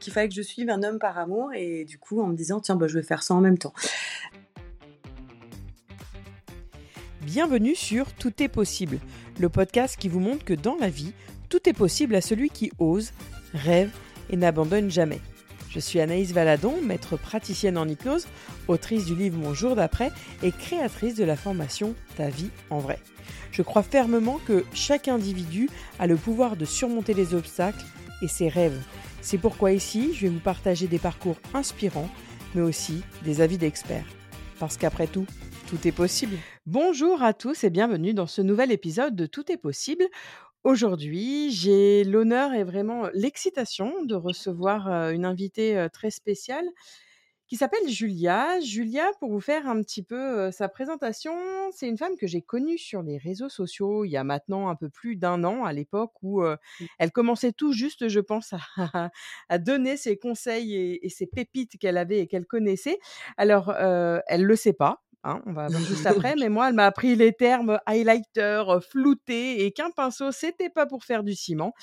qu'il fallait que je suive un homme par amour et du coup en me disant tiens bah, je vais faire ça en même temps. Bienvenue sur Tout est possible, le podcast qui vous montre que dans la vie, tout est possible à celui qui ose, rêve et n'abandonne jamais. Je suis Anaïs Valadon, maître praticienne en hypnose, autrice du livre Mon jour d'après et créatrice de la formation Ta vie en vrai. Je crois fermement que chaque individu a le pouvoir de surmonter les obstacles et ses rêves. C'est pourquoi ici, je vais vous partager des parcours inspirants, mais aussi des avis d'experts. Parce qu'après tout, tout est possible. Bonjour à tous et bienvenue dans ce nouvel épisode de Tout est possible. Aujourd'hui, j'ai l'honneur et vraiment l'excitation de recevoir une invitée très spéciale qui s'appelle Julia. Julia, pour vous faire un petit peu sa présentation, c'est une femme que j'ai connue sur les réseaux sociaux il y a maintenant un peu plus d'un an, à l'époque où mmh. elle commençait tout juste, je pense, à, donner ses conseils et, ses pépites qu'elle avait et qu'elle connaissait. Alors, elle ne le sait pas, Hein, on va voir juste après, mais moi, elle m'a appris les termes highlighter, flouté, et qu'un pinceau, c'était pas pour faire du ciment.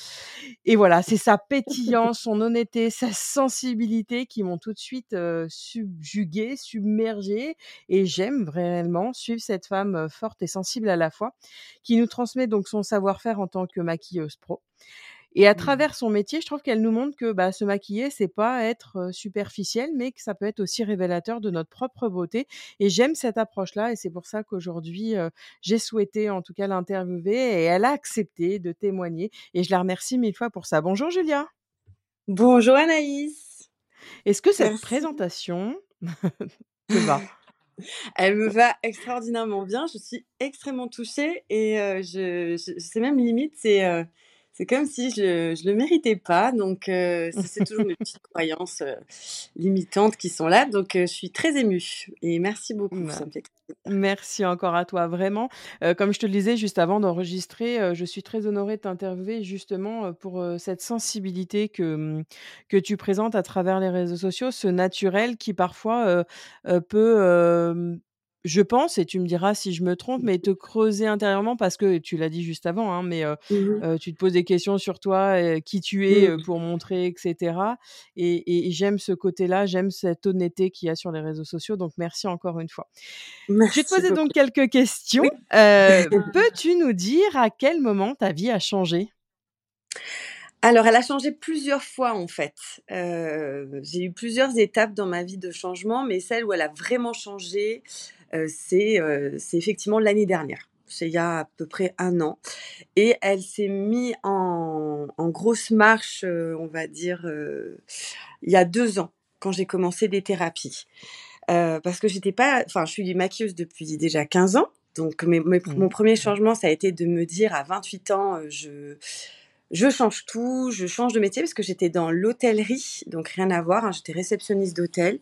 Et voilà, c'est sa pétillance, son honnêteté, sa sensibilité qui m'ont tout de suite subjuguée, submergée, et j'aime réellement suivre cette femme forte et sensible à la fois, qui nous transmet donc son savoir-faire en tant que maquilleuse pro. Et à mmh. travers son métier, je trouve qu'elle nous montre que bah, se maquiller, c'est pas être superficiel, mais que ça peut être aussi révélateur de notre propre beauté. Et j'aime cette approche-là, et c'est pour ça qu'aujourd'hui, j'ai souhaité en tout cas l'interviewer, et elle a accepté de témoigner. Et je la remercie mille fois pour ça. Bonjour Julia. Bonjour Anaïs. Est-ce que cette présentation te va? Elle me va extraordinairement bien. Je suis extrêmement touchée et je, je c'est même limite, c'est c'est comme si je ne le méritais pas. Donc, euh, c'est toujours mes petites croyances euh, limitantes qui sont là. Donc, euh, je suis très émue. Et merci beaucoup. Bah, merci encore à toi, vraiment. comme je te le disais juste avant d'enregistrer, je suis très honorée de t'interviewer justement pour cette sensibilité que, mmh, que tu présentes à travers les réseaux sociaux, ce naturel qui parfois peut je pense, et tu me diras si je me trompe, mais te creuser intérieurement parce que tu l'as dit juste avant, hein, mais mmh tu te poses des questions sur toi, qui tu es mmh. pour montrer, etc. Et, j'aime ce côté-là, j'aime cette honnêteté qu'il y a sur les réseaux sociaux. Donc merci encore une fois. je vais te poser donc quelques questions. Peux-tu nous dire à quel moment ta vie a changé? Alors, elle a changé plusieurs fois en fait. j'ai eu plusieurs étapes dans ma vie de changement, mais celle où elle a vraiment changé, c'est effectivement l'année dernière. C'est il y a à peu près un an. Et elle s'est mise en, grosse marche, on va dire, il y a deux ans, quand j'ai commencé des thérapies. parce que j'étais pas, enfin, je suis maquilleuse depuis déjà 15 ans. Donc, mmh. mon premier changement, ça a été de me dire à 28 ans, je, je change tout, je change de métier parce que j'étais dans l'hôtellerie, donc rien à voir. Hein, j'étais réceptionniste d'hôtel.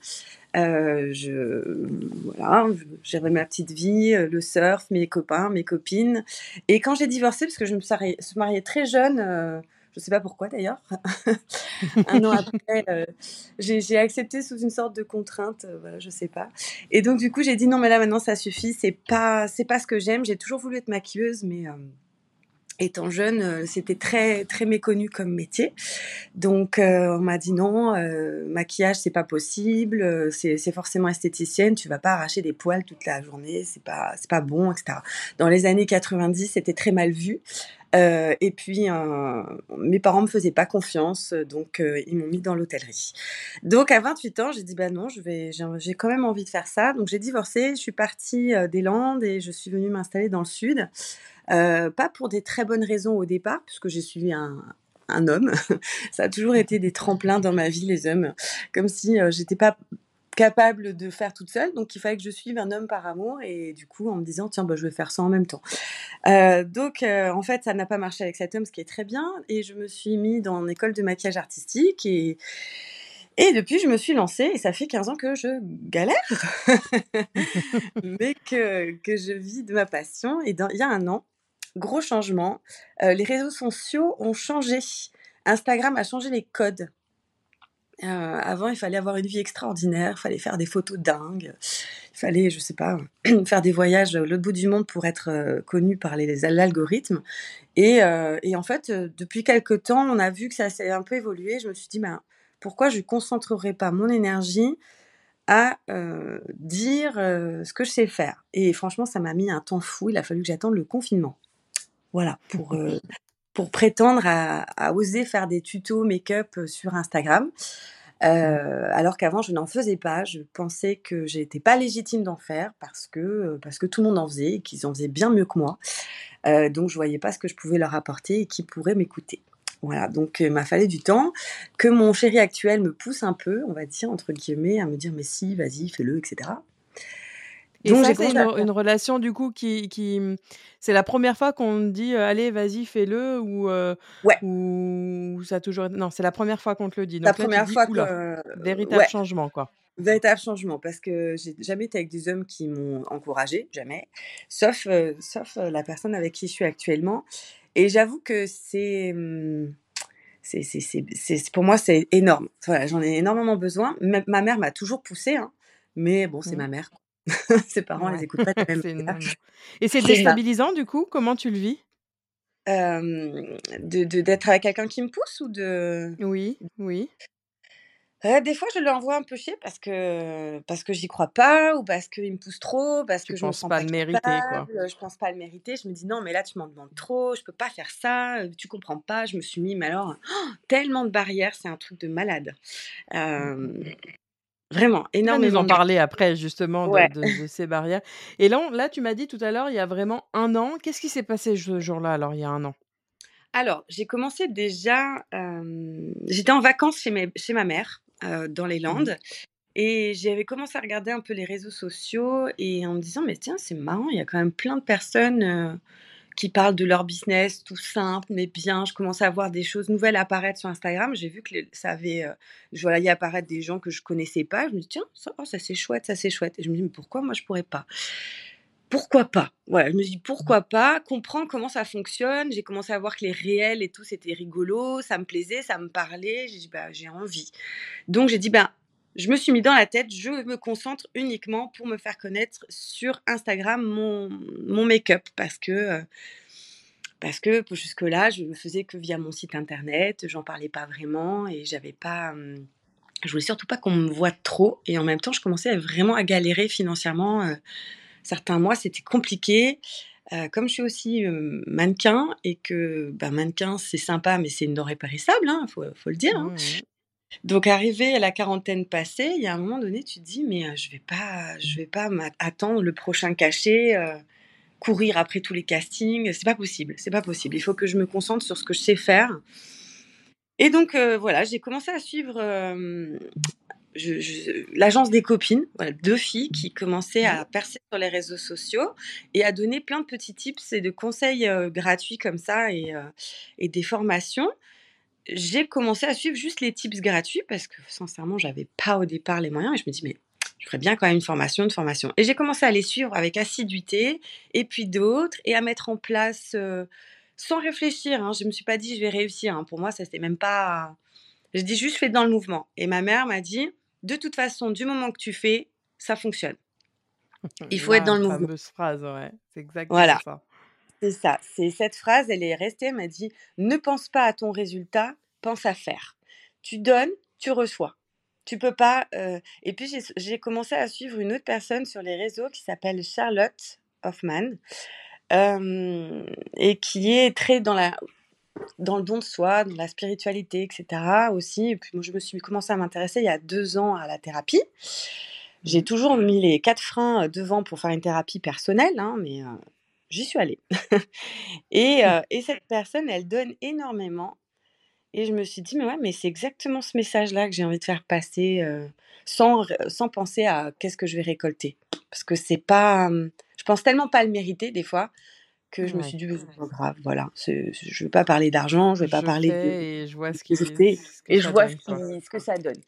Euh, je voilà, j'avais ma petite vie, euh, le surf, mes copains, mes copines. Et quand j'ai divorcé, parce que je me suis mariée, très jeune, euh, je ne sais pas pourquoi d'ailleurs, un an après, j'ai accepté sous une sorte de contrainte, voilà, je sais pas. Et donc du coup, j'ai dit non, mais là maintenant ça suffit, c'est pas, c'est pas ce que j'aime. J'ai toujours voulu être maquilleuse, mais étant jeune, euh, c'était très très méconnu comme métier. Donc euh, on m'a dit non, euh, maquillage c'est pas possible, c'est forcément esthéticienne, tu vas pas arracher des poils toute la journée, c'est pas c'est pas bon, etc. Dans les années 90, c'était très mal vu. et puis mes parents me faisaient pas confiance, donc ils m'ont mis dans l'hôtellerie. Donc à 28 ans, j'ai dit bah non, j'ai quand même envie de faire ça. Donc j'ai divorcé, je suis partie des Landes et je suis venue m'installer dans le sud. Euh, pas pour des très bonnes raisons au départ, puisque j'ai suivi un, homme. ça a toujours été des tremplins dans ma vie, les hommes. Comme si euh, j'étais pas capable de faire toute seule, donc il fallait que je suive un homme par amour et du coup en me disant tiens bah, je vais faire ça en même temps. Euh, donc en fait ça n'a pas marché avec cet homme, ce qui est très bien et je me suis mis dans une école de maquillage artistique et et depuis, je me suis lancée et ça fait 15 ans que je galère, mais que, que je vis de ma passion. Et il y a un an, gros changement. Euh, les réseaux sociaux ont changé. Instagram a changé les codes. Euh, avant, il fallait avoir une vie extraordinaire, il fallait faire des photos dingues, il fallait, je sais pas, faire des voyages à l'autre bout du monde pour être euh, connu par l'algorithme. Et, et, en fait, depuis quelques temps, on a vu que ça s'est un peu évolué. Je me suis dit, ben, pourquoi je ne concentrerai pas mon énergie à dire ce que je sais faire? Et franchement, ça m'a mis un temps fou. Il a fallu que j'attende le confinement. Voilà, pour, pour prétendre à, oser faire des tutos make-up sur Instagram. alors qu'avant, je n'en faisais pas. Je pensais que j'étais pas légitime d'en faire parce que, parce que tout le monde en faisait et qu'ils en faisaient bien mieux que moi. donc, je voyais pas ce que je pouvais leur apporter et qui pourrait m'écouter. Voilà, donc il m'a fallu du temps, que mon chéri actuel me pousse un peu, on va dire, entre guillemets, à me dire, mais si, vas-y, fais-le, etc. Et donc, c'est une, relation du coup qui, qui... c'est la première fois qu'on dit allez vas-y fais-le ou ouais. ou ça a toujours non c'est la première fois qu'on te le dit donc la première fois que véritable changement quoi véritable changement parce que j'ai jamais été avec des hommes qui m'ont encouragé jamais sauf sauf la personne avec qui je suis actuellement et j'avoue que c'est, mmh, c'est, c'est, c'est, pour moi, c'est énorme. Voilà, j'en ai énormément besoin. Ma, mère m'a toujours poussée, hein, mais bon, c'est mmh. ma mère. Ses parents, ouais. les écoutent pas même. Et c'est déstabilisant, du coup Comment tu le vis? De, d'être avec quelqu'un qui me pousse ou de... Oui, oui des fois, je l'envoie un peu chier parce que parce que j'y crois pas ou parce qu'il me pousse trop, parce que je ne sens pas, le mériter, quoi. Je pense pas le mériter. Je me dis non, mais là tu m'en demandes trop, je peux pas faire ça, tu comprends pas. Je me suis mis, mais alors oh, tellement de barrières, c'est un truc de malade. Vraiment, énormément. nous en parler après justement de, ces barrières. Et là, là, tu m'as dit tout à l'heure, il y a vraiment un an. Qu'est-ce qui s'est passé ce jour-là Alors, il y a un an? Alors, j'ai commencé déjà. J'étais en vacances chez, chez ma mère. Euh, dans les mmh Landes. Et j'avais commencé à regarder un peu les réseaux sociaux et en me disant, mais tiens, c'est marrant, il y a quand même plein de personnes euh, qui parlent de leur business, tout simple, mais bien. Je commençais à voir des choses nouvelles apparaître sur Instagram. J'ai vu que ça avait, euh, je voyais apparaître des gens que je connaissais pas. Je me dis, tiens, ça, oh, ça c'est chouette, ça c'est chouette. Et je me dis, mais pourquoi moi je pourrais pas? Pourquoi pas? Voilà, je me dis pourquoi pas, comprendre comment ça fonctionne? J'ai commencé à voir que les réels et tout, c'était rigolo, ça me plaisait, ça me parlait. J'ai dit, bah, j'ai envie. Donc, j'ai dit, ben, je me suis mis dans la tête, je me concentre uniquement pour me faire connaître sur Instagram mon, make-up parce que. Euh, parce que jusque-là, je ne faisais que via mon site internet, j'en parlais pas vraiment et j'avais pas. Hum, je voulais surtout pas qu'on me voie trop et en même temps, je commençais vraiment à galérer financièrement. Euh, certains mois, c'était compliqué. Euh, comme je suis aussi euh, mannequin et que bah, mannequin, c'est sympa, mais c'est une denrée périssable, il hein, faut, le dire. Hein. Donc, arrivé à la quarantaine passée, il y a un moment donné, tu te dis, mais euh, je vais pas, je vais pas attendre le prochain cachet, courir après tous les castings, c'est pas possible, c'est pas possible. Il faut que je me concentre sur ce que je sais faire. Et donc, voilà, j'ai commencé à suivre l'agence des copines, deux filles qui commençaient à percer sur les réseaux sociaux et à donner plein de petits tips et de conseils euh, gratuits comme ça et, euh, et des formations. J'ai commencé à suivre juste les tips gratuits parce que sincèrement, j'avais pas au départ les moyens et je me dis mais je ferais bien quand même une formation, une formation. Et j'ai commencé à les suivre avec assiduité et puis d'autres et à mettre en place euh, sans réfléchir. Hein. Je me suis pas dit je vais réussir. Hein. Pour moi, ça c'était même pas. Je dis juste fais dans le mouvement. Et ma mère m'a dit de toute façon, du moment que tu fais, ça fonctionne. Il faut être dans le mouvement. fameuse phrase, ouais. C'est exactement voilà. ça. C'est ça. C'est cette phrase, elle est restée, elle m'a dit ne pense pas à ton résultat, pense à faire. Tu donnes, tu reçois. Tu peux pas. Euh, et puis j'ai commencé à suivre une autre personne sur les réseaux qui s'appelle Charlotte Hoffman euh, et qui est très dans la dans le don de soi, dans la spiritualité, etc. aussi. Et puis moi, je me suis commencé à m'intéresser il y a deux ans à la thérapie. J'ai mmh. toujours mis les quatre freins euh, devant pour faire une thérapie personnelle, hein, mais euh, j'y suis allée. et, mmh. euh, et, cette personne, elle donne énormément. Et je me suis dit, mais ouais, mais c'est exactement ce message-là que j'ai envie de faire passer sans, sans penser à qu'est-ce que je vais récolter. Parce que c'est pas. Je pense tellement pas le mériter des fois que je me suis dit, c'est pas grave, voilà. Je ne vais pas parler d'argent, je ne vais pas parler de. Et je vois ce, qui, ce et je vois ce, que ça donne.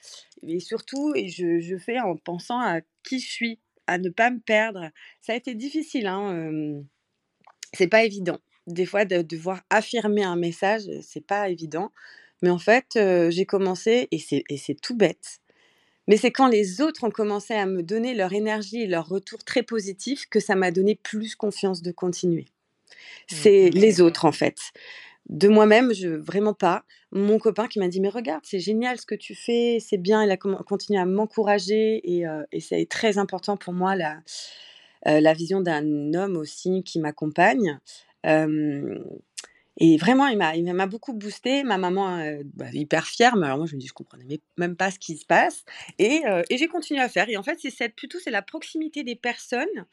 Et surtout, et je, je, fais en pensant à qui je suis, à ne pas me perdre. Ça a été difficile, hein. Euh, c'est pas évident. Des fois, de devoir affirmer un message, c'est pas évident. Mais en fait, j'ai commencé, et c'est tout bête, mais c'est quand les autres ont commencé à me donner leur énergie et leur retour très positif que ça m'a donné plus confiance de continuer. Mmh. C'est les autres, en fait. de moi-même, je vraiment pas. Mon copain qui m'a dit: «Mais regarde, c'est génial ce que tu fais, c'est bien». Il a continué à m'encourager et et c'est très important pour moi la, la vision d'un homme aussi qui m'accompagne. et vraiment, il m'a beaucoup boosté. Ma maman, bah, hyper fière, mais alors moi je me dis: «Je comprenais même pas ce qui se passe» et et j'ai continué à faire et en fait, c'est plutôt c'est la proximité des personnes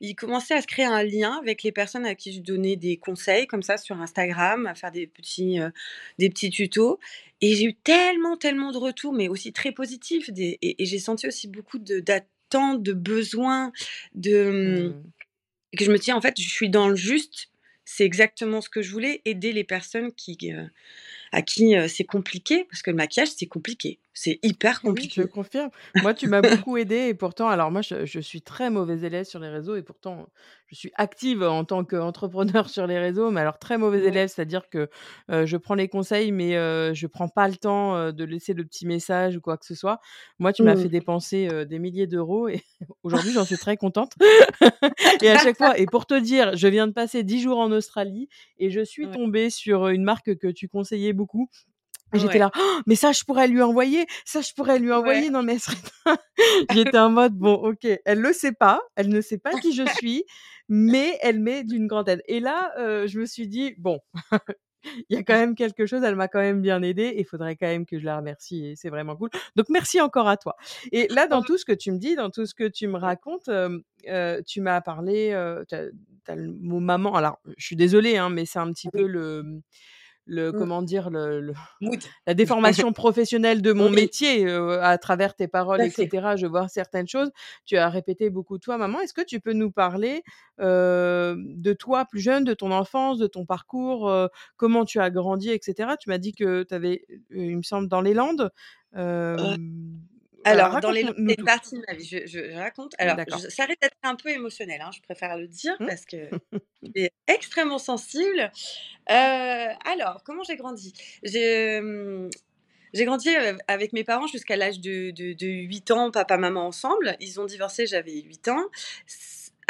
il commençait à se créer un lien avec les personnes à qui je donnais des conseils comme ça sur Instagram, à faire des petits, euh, des petits tutos. Et j'ai eu tellement, tellement de retours, mais aussi très positifs. et, j'ai senti aussi beaucoup d'attentes, de, besoins, de, mmh. que je me dis, en fait, je suis dans le juste. C'est exactement ce que je voulais, aider les personnes qui, euh, à qui c'est compliqué, parce que le maquillage, c'est compliqué. C'est hyper compliqué. Oui, je confirme. Moi, tu m'as beaucoup aidé et pourtant, alors moi, je, suis très mauvaise élève sur les réseaux et pourtant, je suis active en tant qu'entrepreneur sur les réseaux, mais alors très mauvaise élève, c'est-à-dire que je prends les conseils, mais je prends pas le temps de laisser le petit message ou quoi que ce soit. Moi, tu m'as fait mmh. dépenser des milliers d'euros et aujourd'hui, j'en suis très contente. et à chaque fois, et pour te dire, je viens de passer dix jours en Australie et je suis tombée sur une marque que tu conseillais beaucoup J'étais là, «Oh, mais ça, je pourrais lui envoyer, ça, je pourrais lui envoyer. Non, mais j'étais en mode, bon, ok, elle le sait pas, elle ne sait pas qui je suis, mais elle met d'une grande aide. Et là, je me suis dit, bon, il y a quand même quelque chose, elle m'a quand même bien aidée, il faudrait quand même que je la remercie, et c'est vraiment cool. Donc, merci encore à toi. Et là, dans tout ce que tu me dis, dans tout ce que tu me racontes, tu m'as parlé, tu as, le mot maman. Alors, je suis désolée, hein, mais c'est un petit peu le le mmh. comment dire le, la déformation professionnelle de mon métier à travers tes paroles etc je vois certaines choses. Tu as répété beaucoup toi maman est-ce que tu peux nous parler de toi plus jeune de ton enfance de ton parcours comment tu as grandi etc tu m'as dit que tu avais il me semble dans les Landes alors, dans les c'est parties de ma vie, je, raconte. Alors, ça risque d'être un peu émotionnel, hein, je préfère le dire mmh. parce que je suis extrêmement sensible. alors, comment j'ai grandi? J'ai grandi avec mes parents jusqu'à l'âge de, de, de, 8 ans, papa, maman ensemble. Ils ont divorcé, j'avais 8 ans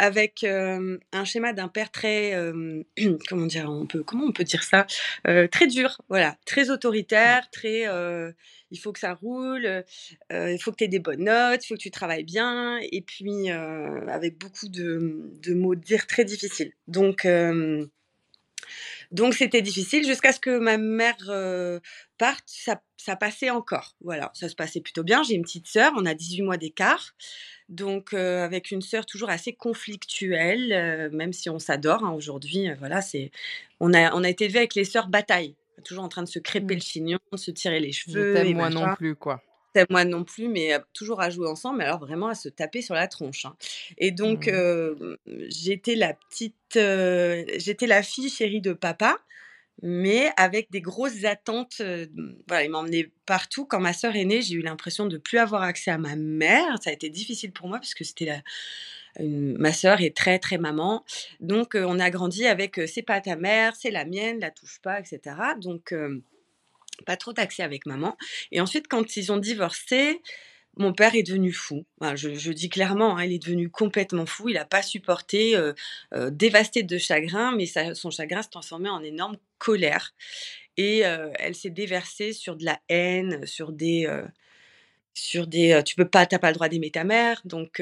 avec un schéma d'un père très comment dire on peut comment on peut dire ça? Très dur voilà très autoritaire très il faut que ça roule il faut que tu aies des bonnes notes il faut que tu travailles bien et puis avec beaucoup de, de mots dire très difficiles donc donc c'était difficile jusqu'à ce que ma mère parte, ça, ça, passait encore. Voilà, ça se passait plutôt bien. J'ai une petite sœur, on a 18 mois d'écart. Donc avec une sœur toujours assez conflictuelle, même si on s'adore hein, aujourd'hui. voilà, c'est on a on a été élevé avec les sœurs bataille, toujours en train de se crêper le mmh. chignon, se tirer les cheveux. Et moi non plus quoi. Moi non plus, mais toujours à jouer ensemble, mais alors vraiment à se taper sur la tronche. Hein. Et donc, mmh. j'étais la petite, j'étais la fille chérie de papa, mais avec des grosses attentes. voilà, il m'emmenait partout. Quand ma sœur est née, j'ai eu l'impression de plus avoir accès à ma mère. Ça a été difficile pour moi parce que c'était la, ma sœur est très très maman. Donc, on a grandi avec c'est pas ta mère, c'est la mienne, la touche pas, etc. Donc, pas trop d'accès avec maman. Et ensuite, quand ils ont divorcé, mon père est devenu fou. je, dis clairement, hein, il est devenu complètement fou. Il n'a pas supporté, dévasté de chagrin, mais son chagrin s'est transformé en énorme colère. Et elle s'est déversée sur de la haine, sur des, sur des, tu peux pas, t'as pas le droit d'aimer ta mère. Donc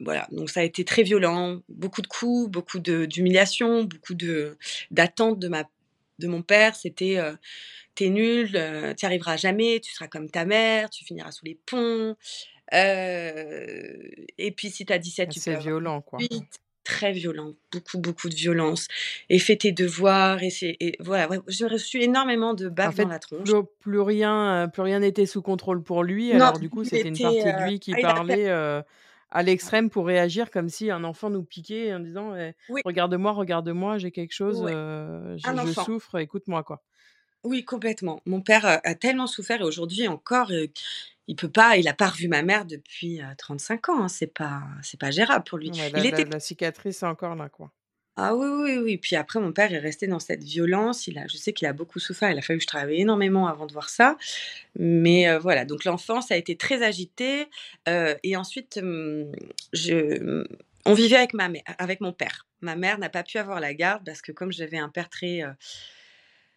voilà, donc ça a été très violent, beaucoup de coups, beaucoup d'humiliation, beaucoup d'attentes de ma de mon père, c'était t'es nul, tu arriveras jamais, tu seras comme ta mère, tu finiras sous les ponts. et puis si t'as 17, tu peux. C'est violent, quoi. très violent, beaucoup, beaucoup de violence. Et fais tes devoirs. Et, c'est, voilà, j'ai reçu énormément de baffes dans la tronche. Plus, rien, plus rien n'était sous contrôle pour lui. alors du coup, c'était une partie de lui qui parlait à l'extrême pour réagir comme si un enfant nous piquait en disant «Eh, regarde-moi, regarde-moi, j'ai quelque chose, je, souffre, écoute-moi quoi. Oui, complètement. Mon père a tellement souffert et aujourd'hui encore, il peut pas, il a pas revu ma mère depuis 35 ans. Hein, c'est pas, c'est pas gérable pour lui. il était... la cicatrice est encore là quoi. Ah oui, oui, oui. Puis après, mon père est resté dans cette violence. Il a, je sais qu'il a beaucoup souffert. Il a fallu que je travaille énormément avant de voir ça. Mais euh, voilà, donc l'enfance a été très agitée. Euh, et ensuite, on vivait avec, ma mère, avec mon père. Ma mère n'a pas pu avoir la garde parce que comme j'avais un père très,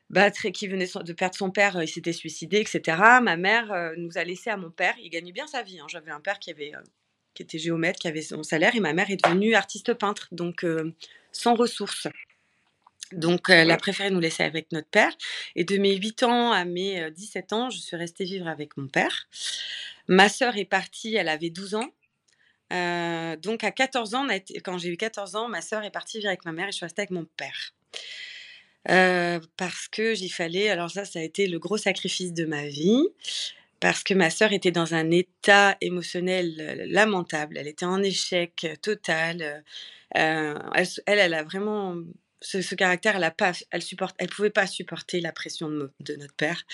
bah, très qui venait de perdre son père, il s'était suicidé et cetera. Ma mère, nous a laissé à mon père. Il gagnait bien sa vie, hein. J'avais un père qui avait, qui était géomètre, qui avait son salaire et ma mère est devenue artiste peintre, donc sans ressources. Donc, elle a préféré nous laisser avec notre père. Et de mes 8 ans à mes 17 ans, je suis restée vivre avec mon père. Ma sœur est partie, elle avait 12 ans. donc, à 14 ans, quand j'ai eu 14 ans, ma sœur est partie vivre avec ma mère et je suis restée avec mon père. parce que j'y fallait, alors ça, ça a été le gros sacrifice de ma vie, parce que ma sœur était dans un état émotionnel lamentable. Elle était en échec total. elle, elle a vraiment ce, caractère, elle a pas, elle supporte, elle pouvait pas supporter la pression de, notre père.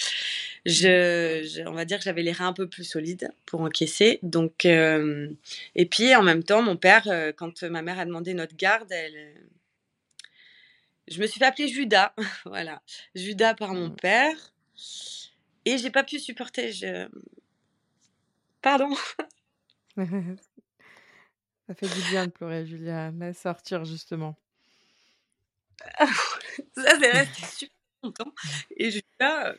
Je, on va dire que j'avais les reins un peu plus solides pour encaisser. Donc, euh, et puis en même temps, mon père, euh, quand ma mère a demandé notre garde, elle, je me suis fait appeler Judas, voilà, Judas par mon mmh. père, et j'ai pas pu supporter. Je, pardon. Ça fait du bien de pleurer, Julia. Laisse sortir justement. ça, c'est resté super longtemps. Et je, là,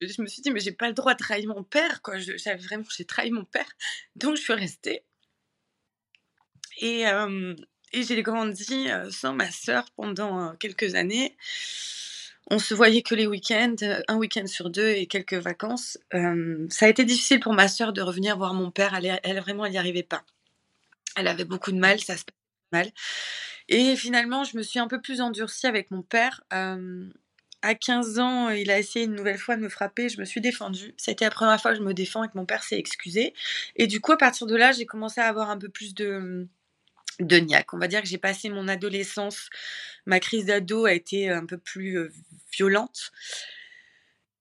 je me suis dit, mais j'ai pas le droit de trahir mon père, quoi. J'avais vraiment, j'ai trahi mon père. Donc, je suis restée. Et, euh, et j'ai grandi euh, sans ma sœur pendant euh, quelques années. On se voyait que les week-ends, un week-end sur deux et quelques vacances. ça a été difficile pour ma sœur de revenir voir mon père. Elle, elle vraiment, elle n'y arrivait pas. Elle avait beaucoup de mal, ça se passait mal. Et finalement, je me suis un peu plus endurcie avec mon père. à 15 ans, il a essayé une nouvelle fois de me frapper. Je me suis défendue. C'était la première fois que je me défends et que mon père s'est excusé. Et du coup, à partir de là, j'ai commencé à avoir un peu plus de, de niaque. On va dire que j'ai passé mon adolescence. Ma crise d'ado a été un peu plus violente.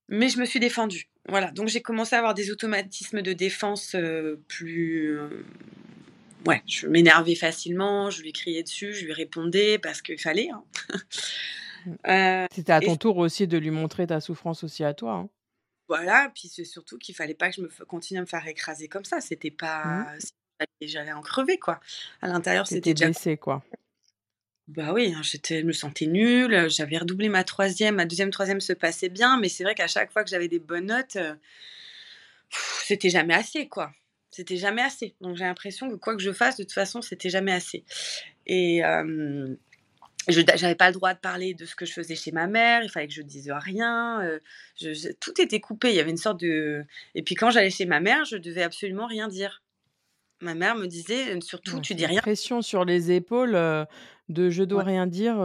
Mais je me suis défendue. Voilà, donc j'ai commencé à avoir des automatismes de défense plus, ouais, je m'énervais facilement, je lui criais dessus, je lui répondais parce qu'il fallait. Hein. Mmh. Euh, C'était à ton tour aussi de lui montrer ta souffrance aussi à toi. Hein. Voilà, puis c'est surtout qu'il fallait pas que je me continue à me faire écraser comme ça. C'était pas. Mmh. J'allais en crever, quoi. À l'intérieur, c'était déjà. blessé, quoi. Bah oui, hein, j'étais, je me sentais nulle. J'avais redoublé ma troisième, ma deuxième, troisième se passait bien, mais c'est vrai qu'à chaque fois que j'avais des bonnes notes, euh, c'était jamais assez, quoi. C'était jamais assez. Donc j'ai l'impression que quoi que je fasse, de toute façon, c'était jamais assez. Et euh, je n'avais pas le droit de parler de ce que je faisais chez ma mère. Il fallait que je dise rien. je, tout était coupé. Il y avait une sorte de. Et puis quand j'allais chez ma mère, je devais absolument rien dire. Ma mère me disait surtout, tu dis rien. Pression sur les épaules de je dois rien dire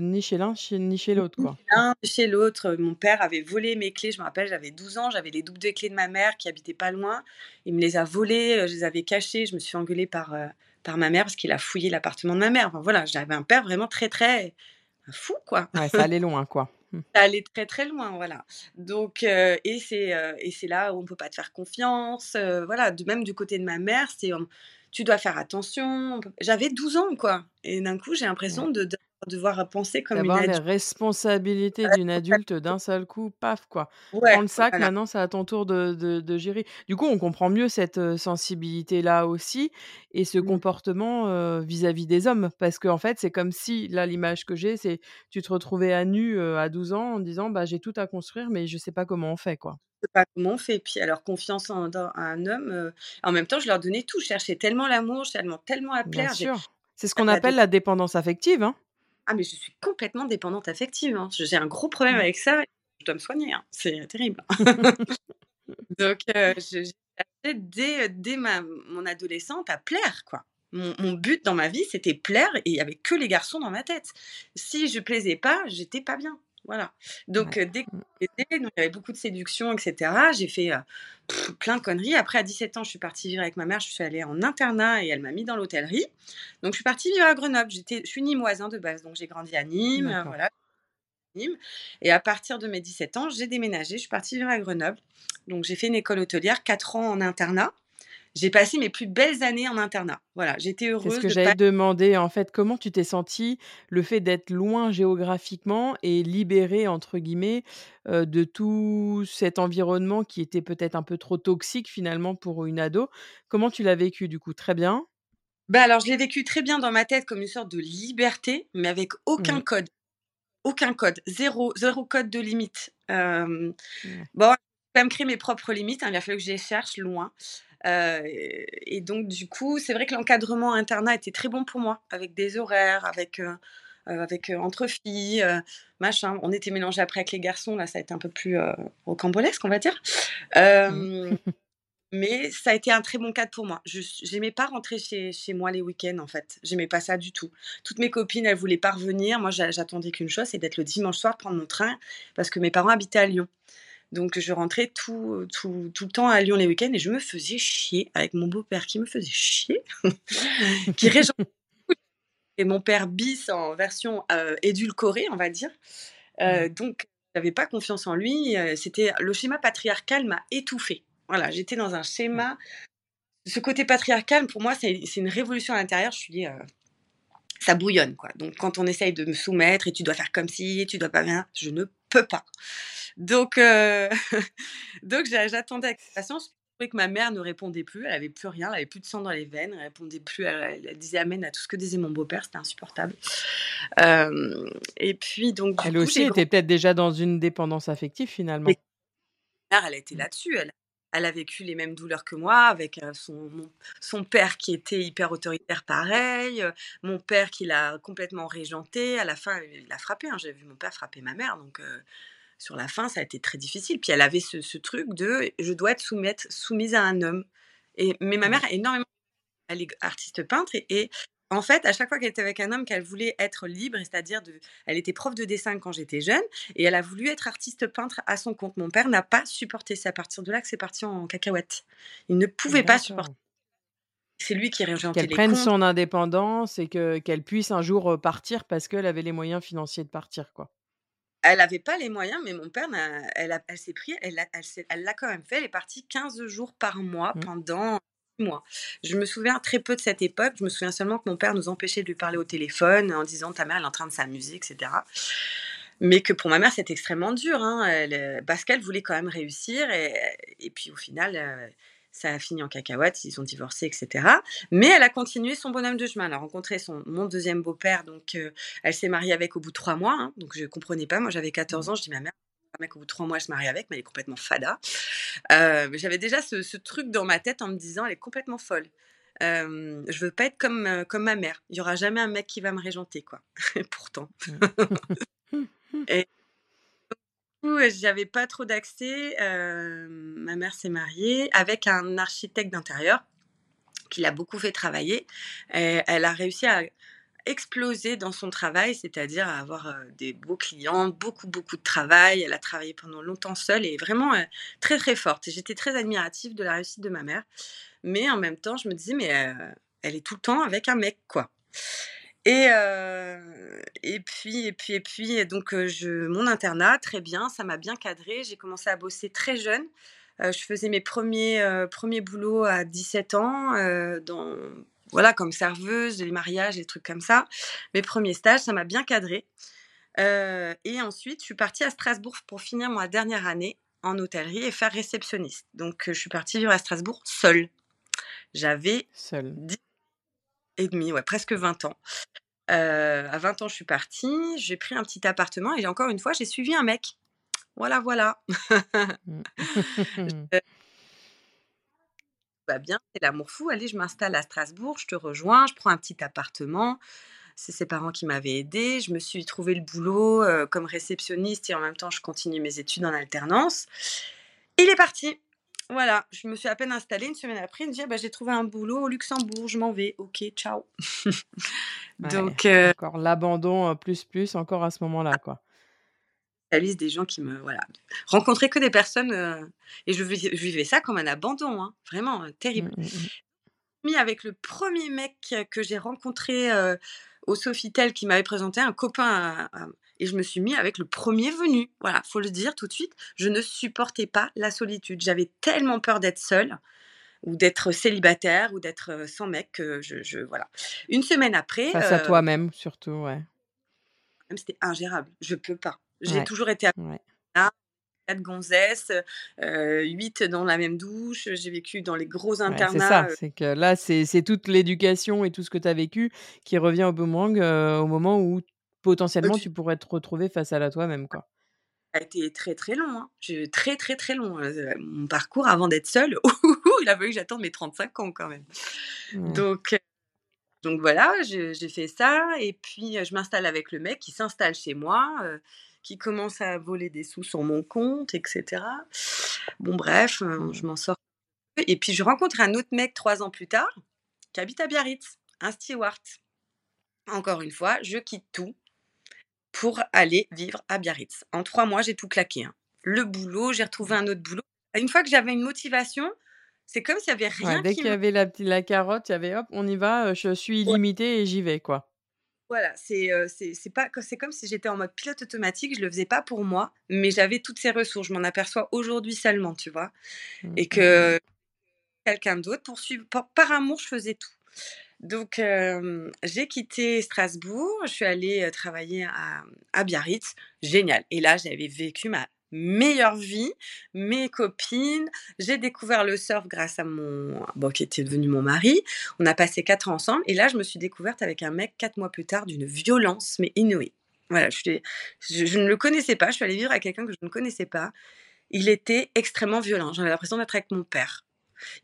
ni chez l'un ni chez l'autre quoi. Ni chez l'autre. Mon père avait volé mes clés. Je me rappelle, j'avais 12 ans, j'avais les doubles de clés de ma mère qui habitait pas loin. Il me les a volées, je les avais cachées. Je me suis engueulée par par ma mère parce qu'il a fouillé l'appartement de ma mère. Enfin, voilà, j'avais un père vraiment très très fou quoi. ça allait loin quoi. Mmh. Ça allait très très loin, voilà. Donc et c'est et c'est là où on peut pas te faire confiance, voilà. De même du côté de ma mère, c'est tu dois faire attention. J'avais 12 ans, quoi. Et d'un coup, j'ai l'impression de, devoir penser comme une adulte. les responsabilités d'une adulte d'un seul coup, paf, quoi. Prends le sac, maintenant, c'est à ton tour de, de, gérer. Du coup, on comprend mieux cette sensibilité-là aussi et ce mmh. comportement vis-à-vis des hommes. Parce qu'en fait, c'est comme si, là, l'image que j'ai, c'est tu te retrouvais à nu à 12 ans en disant, bah, j'ai tout à construire, mais je sais pas comment on fait, quoi pas comment on fait. Puis alors confiance en, un homme. Euh, en même temps, je leur donnais tout. Je cherchais tellement l'amour, je cherchais tellement à plaire. Bien sûr. C'est ce qu'on appelle la dépendance affective. Hein. Ah mais je suis complètement dépendante affective. Hein. J'ai un gros problème mmh. avec ça. Je dois me soigner. Hein. C'est terrible. Donc euh, j'ai dès, dès ma, mon adolescente à plaire quoi. Mon, mon, but dans ma vie, c'était plaire et il n'y avait que les garçons dans ma tête. Si je plaisais pas, j'étais pas bien. Voilà. Donc, dès que mmh. il y avait beaucoup de séduction, etc., j'ai fait plein de conneries. Après, à 17 ans, je suis partie vivre avec ma mère. Je suis allée en internat et elle m'a mis dans l'hôtellerie. Donc, je suis partie vivre à Grenoble. J'étais, je suis nimoise de base. Donc, j'ai grandi à Nîmes. Voilà. Nîmes. Et à partir de mes 17 ans, j'ai déménagé. Je suis partie vivre à Grenoble. Donc, j'ai fait une école hôtelière, 4 ans en internat j'ai passé mes plus belles années en internat. Voilà, j'étais heureuse. C'est ce que j'allais demander en fait. Comment tu t'es sentie le fait d'être loin géographiquement et libérée entre guillemets de tout cet environnement qui était peut-être un peu trop toxique finalement pour une ado? Comment tu l'as vécu du coup? Très bien? Bah, alors je l'ai vécu très bien dans ma tête comme une sorte de liberté, mais avec aucun Mmh. code. Aucun code, zéro, zéro code de limite. Bon, j'ai quand même créé mes propres limites, hein, il a fallu que je les cherche loin. Heu, et donc du coup, c'est vrai que l'encadrement internat était très bon pour moi, avec des horaires, avec, heu heu, avec, entre filles, machin. On était mélangés après avec les garçons, là, ça a été un peu plus, rocambolesque, on va dire. Mmh. Mais ça a été un très bon cadre pour moi. Je s j'aimais pas rentrer chez chez moi les week-ends, en fait. J'aimais pas ça du tout. Toutes mes copines, elles voulaient pas revenir. Moi, j'a j'attendais qu'une chose, c'est d'être le dimanche soir, prendre mon train, parce que mes parents habitaient à Lyon. Donc je rentrais tout, tout, tout le temps à Lyon les week-ends et je me faisais chier avec mon beau-père qui me faisait chier, qui régentait et mon père bis en version euh, édulcorée, on va dire. Euh, Mmh. donc j'avais pas confiance en lui. euh, C'était le schéma patriarcal m'a étouffée. Voilà, j'étais dans un schéma. Ce côté patriarcal, pour moi, c'est c'est une révolution à l'intérieur. Je suis, euh, ça bouillonne, quoi. Donc quand on essaye de me soumettre et tu dois faire comme si, tu dois pas bien, je ne pas. Donc, euh, donc j'a- j'attendais avec patience. Que ma mère ne répondait plus, elle avait plus rien, elle avait plus de sang dans les veines, elle répondait plus, elle, elle disait amen à tout ce que disait mon beau-père, c'était insupportable. Euh, et puis donc Elle coup, aussi était peut-être déjà dans une dépendance affective finalement. elle était là-dessus, elle, elle a vécu les mêmes douleurs que moi, avec euh, son, son père qui était hyper autoritaire pareil, euh, mon père qui l'a complètement régenté, à la fin il l'a frappé, hein, j'ai vu mon père frapper ma mère, donc euh, sur la fin ça a été très difficile. Puis elle avait ce, ce truc de je dois être soumise, soumise à un homme. Et, mais ma Mmh. mère a énormément elle est artiste peintre et, et en fait, à chaque fois qu'elle était avec un homme, qu'elle voulait être libre, c'est-à-dire de, elle était prof de dessin quand j'étais jeune et elle a voulu être artiste peintre à son compte. Mon père n'a pas supporté. C'est à partir de là que c'est parti en cacahuète. Il ne pouvait pas supporter. C'est lui qui régentait Qu'elle prenne comptes. son indépendance et que qu'elle puisse un jour, heu, partir parce qu'elle avait les moyens financiers de partir, quoi. Elle n'avait pas les moyens, mais mon père, elle, s'est pris, elle l'a elle elle quand même fait. Elle est partie 15 jours par mois Mmh. pendant mois. Je me souviens très peu de cette époque. Je me souviens seulement que mon père nous empêchait de lui parler au téléphone en disant ta mère elle est en train de s'amuser, etc. Mais que pour ma mère c'était extrêmement dur, hein, elle, euh, parce qu'elle voulait quand même réussir et, et puis au final euh, ça a fini en cacahuète, ils ont divorcé, etc. Mais elle a continué son bonhomme de chemin. Elle a rencontré son, mon deuxième beau-père, donc euh, elle s'est mariée avec au bout de trois mois. hein, donc je comprenais pas. Moi j'avais 14 Mmh. ans, je dis ma mère, un mec au bout de trois mois elle se marie avec, mais elle est complètement fada. Euh, j'avais déjà ce, ce truc dans ma tête en me disant elle est complètement folle. Euh, je veux pas être comme, euh, comme ma mère. Il y aura jamais un mec qui va me régenter, quoi. Et pourtant. Mmh. Et du coup, j'avais pas trop d'accès. Euh, ma mère s'est mariée avec un architecte d'intérieur qui l'a beaucoup fait travailler. Et elle a réussi à exploser dans son travail, c'est-à-dire avoir euh, des beaux clients, beaucoup, beaucoup de travail. Elle a travaillé pendant longtemps seule et vraiment euh, très, très forte. J'étais très admirative de la réussite de ma mère. Mais en même temps, je me disais, mais euh, elle est tout le temps avec un mec, quoi. Et, et puis, et puis, et puis, donc, je, mon internat, très bien, ça m'a bien cadré. J'ai commencé à bosser très jeune. Je faisais mes premiers, premiers boulots à 17 ans, dans, voilà, comme serveuse, les mariages, des trucs comme ça. Mes premiers stages, ça m'a bien cadré. Euh, et ensuite, je suis partie à Strasbourg pour finir ma dernière année en hôtellerie et faire réceptionniste. Donc, euh, je suis partie vivre à Strasbourg seule. J'avais Seule. 10 et demi, ouais, presque 20 ans. Euh, à 20 ans, je suis partie, j'ai pris un petit appartement et encore une fois, j'ai suivi un mec. Voilà, voilà. Mmh. Bah bien, c'est l'amour fou. Allez, je m'installe à Strasbourg, je te rejoins, je prends un petit appartement. C'est ses parents qui m'avaient aidé. Je me suis trouvé le boulot euh, comme réceptionniste et en même temps, je continue mes études en alternance. Il est parti. Voilà, je me suis à peine installée. Une semaine après, il me dit Ah bah, J'ai trouvé un boulot au Luxembourg, je m'en vais. Ok, ciao. Ouais, Donc, euh, encore l'abandon, plus, plus, encore à ce moment-là, quoi. La liste des gens qui me. Voilà. Rencontrer que des personnes. euh, et je, vivais ça comme un abandon, hein, vraiment euh, terrible. Mmh, mmh mh. mis avec le premier mec que j'ai rencontré euh, au Sofitel qui m'avait présenté un copain à- à- et je me suis mis avec le premier venu. Voilà, faut le dire tout de suite, je ne supportais pas la solitude. J'avais tellement peur d'être seule ou d'être célibataire ou d'être euh, sans mec que je, je- voilà. Une semaine après, Face à euh, toi-même, surtout, ouais. c'était ingérable. Je peux pas. J'ai Ouais, toujours été ouais. là, quatre gonzesses, huit dans la même douche. J'ai vécu dans les gros c'est internats. ça, c'est que là, c'est c'est toute l'éducation et tout ce que tu as vécu qui revient au boomerang, au moment où potentiellement tu pourrais te retrouver face à la toi-même, quoi. Ça a été très, très long, hein. J'ai très, très, très long, heu, mon parcours avant d'être seule, il a fallu que j'attende mes 35 ans quand même. Donc donc voilà, j'ai fait ça et puis, je m'installe avec le mec qui s'installe chez moi, qui commence à voler des sous sur mon compte et cetera. Bon bref, je m'en sors et puis je rencontre un autre mec 3 ans plus tard, qui habite à Biarritz, un steward. Encore une fois, je quitte tout pour aller vivre à Biarritz. En 3 mois, j'ai tout claqué, hein. Le boulot, j'ai retrouvé un autre boulot. Une fois que j'avais une motivation, c'est comme s'il y avait Ouais, rien dès qui qu'il y avait la la carotte, il y avait: «Hop, on y va, je suis Ouais. illimitée et j'y vais», quoi. Voilà, c'est, pas c'est comme si j'étais en mode pilote automatique, je le faisais pas pour moi, mais j'avais toutes ces ressources. Je m'en aperçois aujourd'hui seulement, tu vois? Mmh, Et que quelqu'un d'autre pour suivre par par amour, je faisais tout. Donc j'ai quitté Strasbourg, je suis allée, travailler à à Biarritz, génial et là, j'avais vécu ma meilleure vie, mes copines, j'ai découvert le surf grâce à mon bon, qui était devenu mon mari. On a passé 4 ans ensemble et là, je me suis découverte avec un mec 4 mois plus tard d'une violence, mais inouïe. Voilà, je ne le connaissais pas, je suis allée vivre avec quelqu'un que je ne connaissais pas. Il était extrêmement violent, j'avais l'impression d'être avec mon père.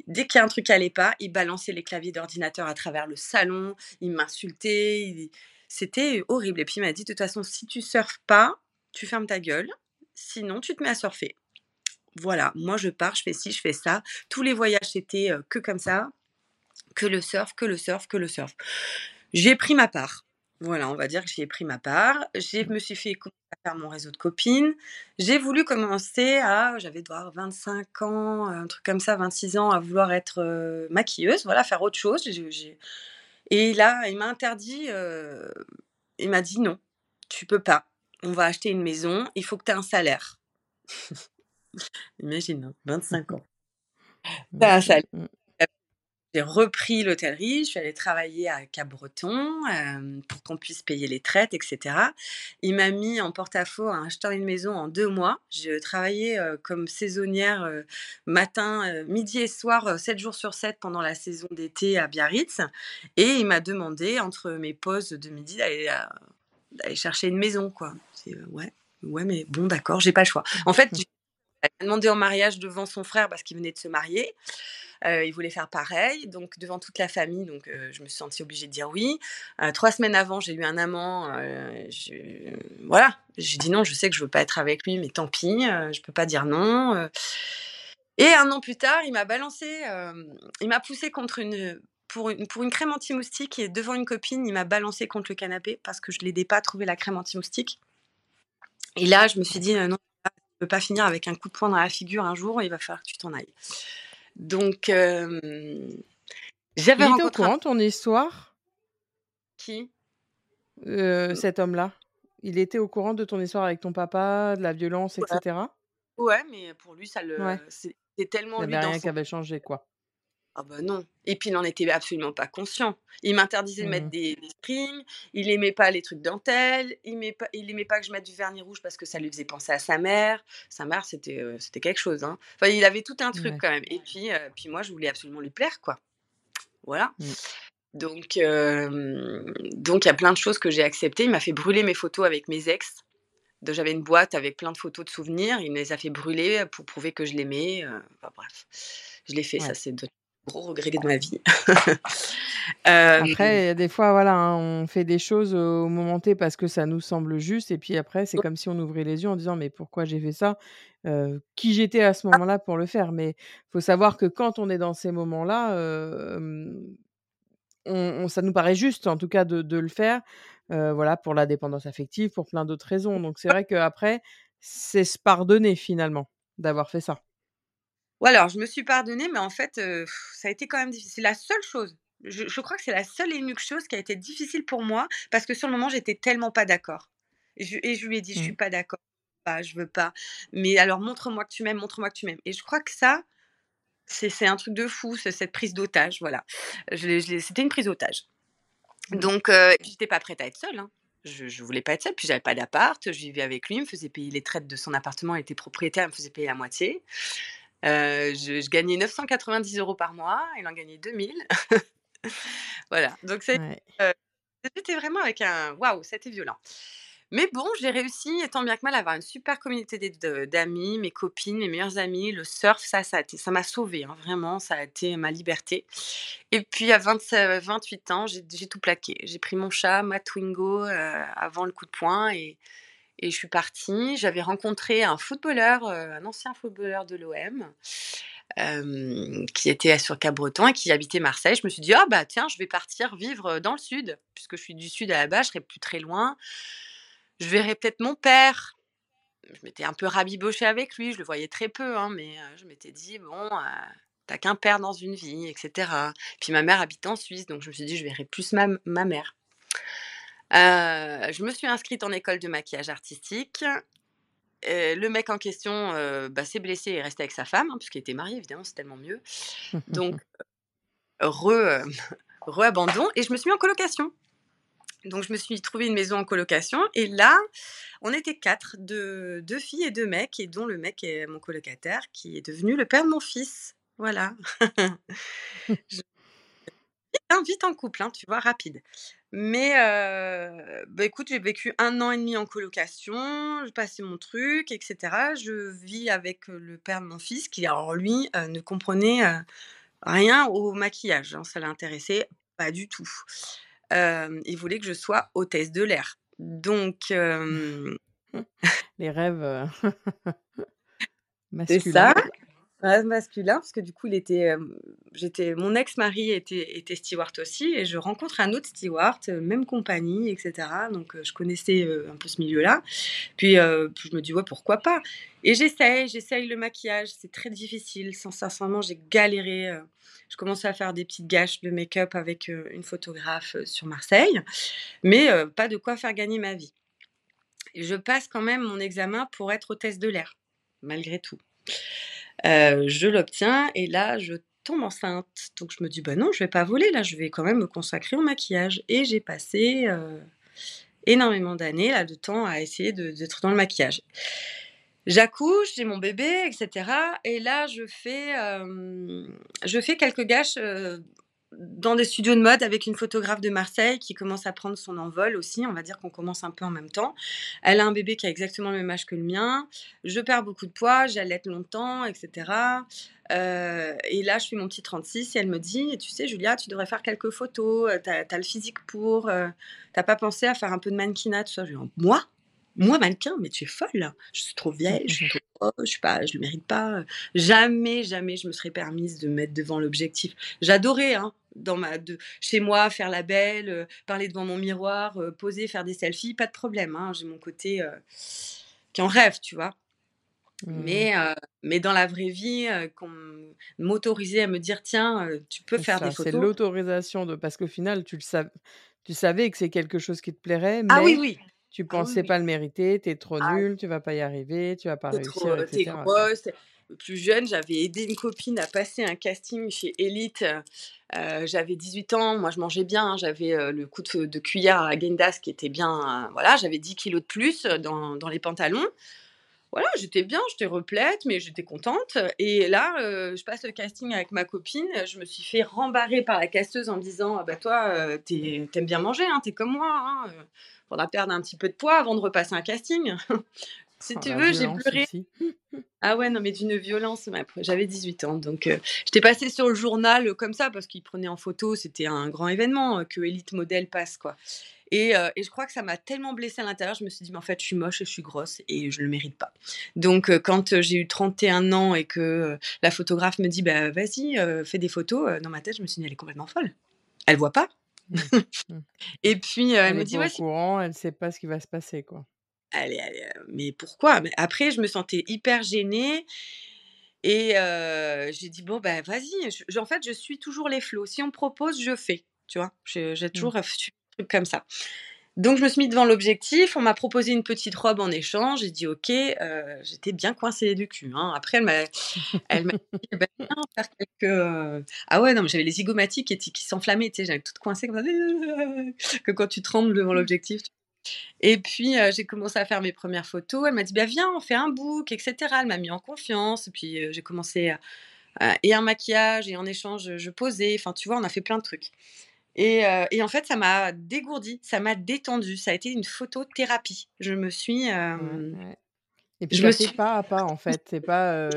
Dès qu'il y a un truc qui allait pas, il balançait les claviers d'ordinateur à travers le salon, il m'insultait, c'était horrible et puis il m'a dit: «De toute façon, si tu surfes pas, tu fermes ta gueule, sinon tu te mets à surfer». Voilà, moi je pars, je fais ci, je fais ça. Tous les voyages, c'était, heu, que comme ça, que le surf, que le surf, que le surf. J'ai pris ma part. Voilà, on va dire que j'y ai pris ma part. J'ai Mmh. me suis fait à faire mon réseau de copines. J'ai voulu commencer à j'avais dois avoir 25 ans, un truc comme ça, 26 ans, à vouloir être, heu, maquilleuse, voilà, faire autre chose. J'ai j'ai et là, il m'a interdit, il m'a dit: «Non, tu peux pas. On va acheter une maison, il faut que tu aies un salaire». Imagine, hein, 25 ans. Tu Mmh, as un salaire. J'ai repris l'hôtellerie, je suis allée travailler à Capbreton, hem, pour qu'on puisse payer les traites et cetera. Il m'a mis en porte-à-faux en achetant une maison en 2 mois. Je travaillais, heu, comme saisonnière, heu, matin, heu, midi et soir, heu, 7 jours sur 7 pendant la saison d'été à Biarritz et il m'a demandé entre mes pauses de midi d'aller, d'aller chercher une maison, quoi. Heu, ouais, ouais, mais bon d'accord, j'ai pas le choix. En fait, elle m'a demandé en mariage devant son frère parce qu'il venait de se marier. Heu, il voulait faire pareil, donc devant toute la famille, donc heu, je me suis sentie obligée de dire oui. 3 semaines avant, j'ai eu un amant, je voilà, j'ai dit: «Non, je sais que je veux pas être avec lui, mais tant pis, je peux pas dire non», et 1 an plus tard, il m'a balancé, il m'a poussée contre une, pour une pour une crème anti-moustique et devant une copine, il m'a balancée contre le canapé parce que je l'aidais pas à trouver la crème anti-moustique et là, je me suis dit: «Heu, non, tu peux pas finir avec un coup de poing dans la figure un jour, il va falloir que tu t'en ailles». Donc hem, j'avais Il était au rencontré un courant de ton histoire? Qui? Heu, Mmh. cet homme-là? Il était au courant de ton histoire avec ton papa, de la violence et Ouais. Ouais, mais pour lui, ça Ouais. le c'était tellement Il y lui avait rien qui avait changé, quoi. Ah bah non et puis il en était absolument pas conscient. Il m'interdisait de Mmh mettre mh. des des strings, il aimait pas les trucs dentelle, il aimait pas il aimait pas que je mette du vernis rouge parce que ça lui faisait penser à sa mère. Sa mère, c'était, c'était quelque chose, hein. Enfin, il avait tout un truc Ouais. quand même et puis, heu, puis moi, je voulais absolument lui plaire, quoi. Voilà. Mmh. Donc donc il y a plein de choses que j'ai acceptées. Il m'a fait brûler mes photos avec mes ex. J'avais une boîte avec plein de photos de souvenirs, il me les a fait brûler, pour prouver que je l'aimais, enfin bref. Je l'ai fait, ça c'est gros regrets de ma vie. Hem Après, il y a des fois, voilà, hein, on fait des choses au moment T parce que ça nous semble juste et puis après, c'est comme si on ouvrait les yeux en disant: «Mais pourquoi j'ai fait ça? Heu, qui j'étais à ce Ah moment-là pour le faire?» mais faut savoir que quand on est dans ces moments-là, on on ça nous paraît juste, en tout cas, de de le faire, heu, voilà, pour la dépendance affective, pour plein d'autres raisons. Donc c'est vrai qu'après, c'est se pardonner finalement, d'avoir fait ça. Ouais, alors je me suis pardonnée, mais en fait, ça a été quand même difficile. C'est la seule chose, je je crois que c'est la seule et unique chose qui a été difficile pour moi, parce que sur le moment, j'étais tellement pas d'accord. Et je et je lui ai dit: «Je suis Mmh. pas d'accord, pas, je veux pas. Mais alors montre-moi que tu m'aimes, montre-moi que tu m'aimes» et je crois que ça, c'est un truc de fou, cette prise d'otage, voilà. Je je c'était une prise d'otage. Mmh. Donc puis j'étais pas prête à être seule, hein. je, ne voulais pas être seule. Puis j'avais pas d'appart. Je vivais avec lui. Il me faisait payer les traites de son appartement. Il était propriétaire. Il me faisait payer la moitié. Je, gagnais 990 euros par mois. Il en gagnait 2000. voilà. Donc c'était vraiment avec un waouh, c'était violent. Mais bon, j'ai réussi, tant bien que mal, à avoir une super communauté d'amis, mes copines, mes meilleures amies. Le surf, ça, ça m'a sauvée, hein, vraiment, ça a été ma liberté. Et puis à 28 ans, j'ai tout plaqué. J'ai pris mon chat, ma Twingo, euh, avant le coup de poing et, et je suis partie. J'avais rencontré un footballeur, euh, un ancien footballeur de l'OM. Euh, qui était sur Cap-Breton et qui habitait Marseille. Je me suis dit, ah bah tiens, je vais partir vivre dans le sud, puisque je suis du sud à la base, je serai plus très loin je verrais peut-être mon père. Je m'étais un peu rabibochée avec lui, je le voyais très peu, hein, mais je m'étais dit, bon, t'as qu'un père dans une vie, etc. Puis ma mère habite en Suisse, donc je me suis dit, je verrai plus ma, ma mère. Je me suis inscrite en école de maquillage artistique. le mec en question bah, s'est blessé et est resté avec sa femme, hein, puisqu'il était marié, évidemment, c'est tellement mieux. Donc, re, re-abandon. Et je me suis mis en colocation. Donc je me suis trouvé une maison en colocation et là, on était quatre, deux, deux, filles et deux mecs, et dont le mec est mon colocataire qui est devenu le père de mon fils. Voilà. je... vite, en couple, hein, tu vois, rapide. Mais euh, bah écoute, j'ai vécu un an et demi en colocation, j'ai passé mon truc, etc. Je vis avec le père de mon fils qui, alors lui, euh, ne comprenait euh, rien au maquillage. Hein, ça l'intéressait pas du tout il voulait que je sois hôtesse de l'air. Donc. Les rêves masculins. C'est ça. Masculin, parce que du coup, était, j'étais, mon ex-mari était, était steward aussi, et je rencontre un autre steward, même compagnie, etc. Donc, je connaissais un peu ce milieu-là. Puis, je me dis, ouais, pourquoi pas? Et j'essaye, j'essaye le maquillage, c'est très difficile. Sincèrement, j'ai galéré je commençais à faire des petites gâches de make-up avec une photographe sur Marseille, mais pas de quoi faire gagner ma vie. je passe quand même mon examen pour être hôtesse de l'air, malgré tout. Je l'obtiens et là, je tombe enceinte. Donc je me dis, bah non, je vais pas voler, là, je vais quand même me consacrer au maquillage. Et j'ai passé énormément d'années, là, de temps à essayer d'être dans le maquillage. J'accouche, j'ai mon bébé, etc. Et là, je fais, je fais quelques gâches dans des studios de mode avec une photographe de Marseille qui commence à prendre son envol aussi. On va dire qu'on commence un peu en même temps. Elle a un bébé qui a exactement le même âge que le mien. Je perds beaucoup de poids, j'allaite longtemps, etc. et là, je suis mon petit 36 et elle me dit, tu sais, Julia, tu devrais faire quelques photos. T'as as le physique pour. T'as pas pensé à faire un peu de mannequinat, tout ça. Moi? Moi, mannequin, mais tu es folle. Je suis trop vieille, je suis le mérite pas. Jamais, jamais je me serais permise de mettre devant l'objectif. J'adorais, hein, dans ma, de, chez moi, faire la belle, euh, parler devant mon miroir, euh, poser, faire des selfies, pas de problème. Hein. J'ai mon côté euh, qui en rêve, tu vois. Mmh. Mais, mais dans la vraie vie, qu'on m'autorisait à me dire tiens, tu peux faire des photos. C'est l'autorisation de parce qu'au final, tu le savais, tu savais que c'est quelque chose qui te plairait. Ah oui, oui. Tu ah pensais pas le mériter, tu es trop ah nul, tu vas pas y arriver, tu vas pas réussir, trop, etc. grosse. Plus jeune, j'avais aidé une copine à passer un casting chez Elite. j'avais 18 ans, moi je mangeais bien, hein, j'avais le coup de, cuillère à Gendas qui était bien, voilà, j'avais 10 kilos de plus dans, les pantalons voilà, j'étais bien, j'étais replète, mais j'étais contente. Et là, je passe le casting avec ma copine. Je me suis fait rembarrer par la casteuse en me disant ah bah toi, t'aimes bien manger, hein, t'es comme moi. Hein, faudra perdre un petit peu de poids avant de repasser un casting. Si oh, tu veux, j'ai pleuré. ah ouais, non, mais d'une violence. J'avais 18 ans, donc euh, j'étais passée sur le journal comme ça parce qu'il prenait en photo. C'était un grand événement euh, que Elite Model passe, quoi. Et, euh, et, je crois que ça m'a tellement blessée à l'intérieur, je me suis dit, mais en fait, je suis moche et je suis grosse et je ne le mérite pas. Donc, quand j'ai eu 31 ans et que la photographe me dit, bah, vas-y, fais des photos, dans ma tête, je me suis dit, elle est complètement folle. Elle voit pas. Mmh. Mmh. et puis, elle, me dit, ouais. Au courant, elle sait pas ce qui va se passer, quoi. Allez, allez, mais pourquoi? Mais Après, je me sentais hyper gênée. Et j'ai dit, bon, ben vas-y. en fait, je suis toujours les flots. Si on me propose, je fais. Tu vois, j'ai mmh. toujours un truc comme ça. Donc je me suis mis devant l'objectif, on m'a proposé une petite robe en échange, j'ai dit ok, euh, j'étais bien coincée du cul. Hein. Après elle m'a, dit ben, faire quelques, euh, ah ouais non mais j'avais les zygomatiques qui, qui s'enflammaient, tu sais, j'avais toute coincée comme ça, que quand tu trembles devant l'objectif. Et puis, j'ai commencé à faire mes premières photos. Elle m'a dit: «Bah, viens, on fait un book» etc. Elle m'a mis en confiance et puis, j'ai commencé et un maquillage et en échange, je posais. Enfin, tu vois, on a fait plein de trucs et et en fait, ça m'a dégourdi, ça m'a détendu. Ça a été une photothérapie. Je me suis, et puis, je me suis pas à pas, en fait. C'est pas,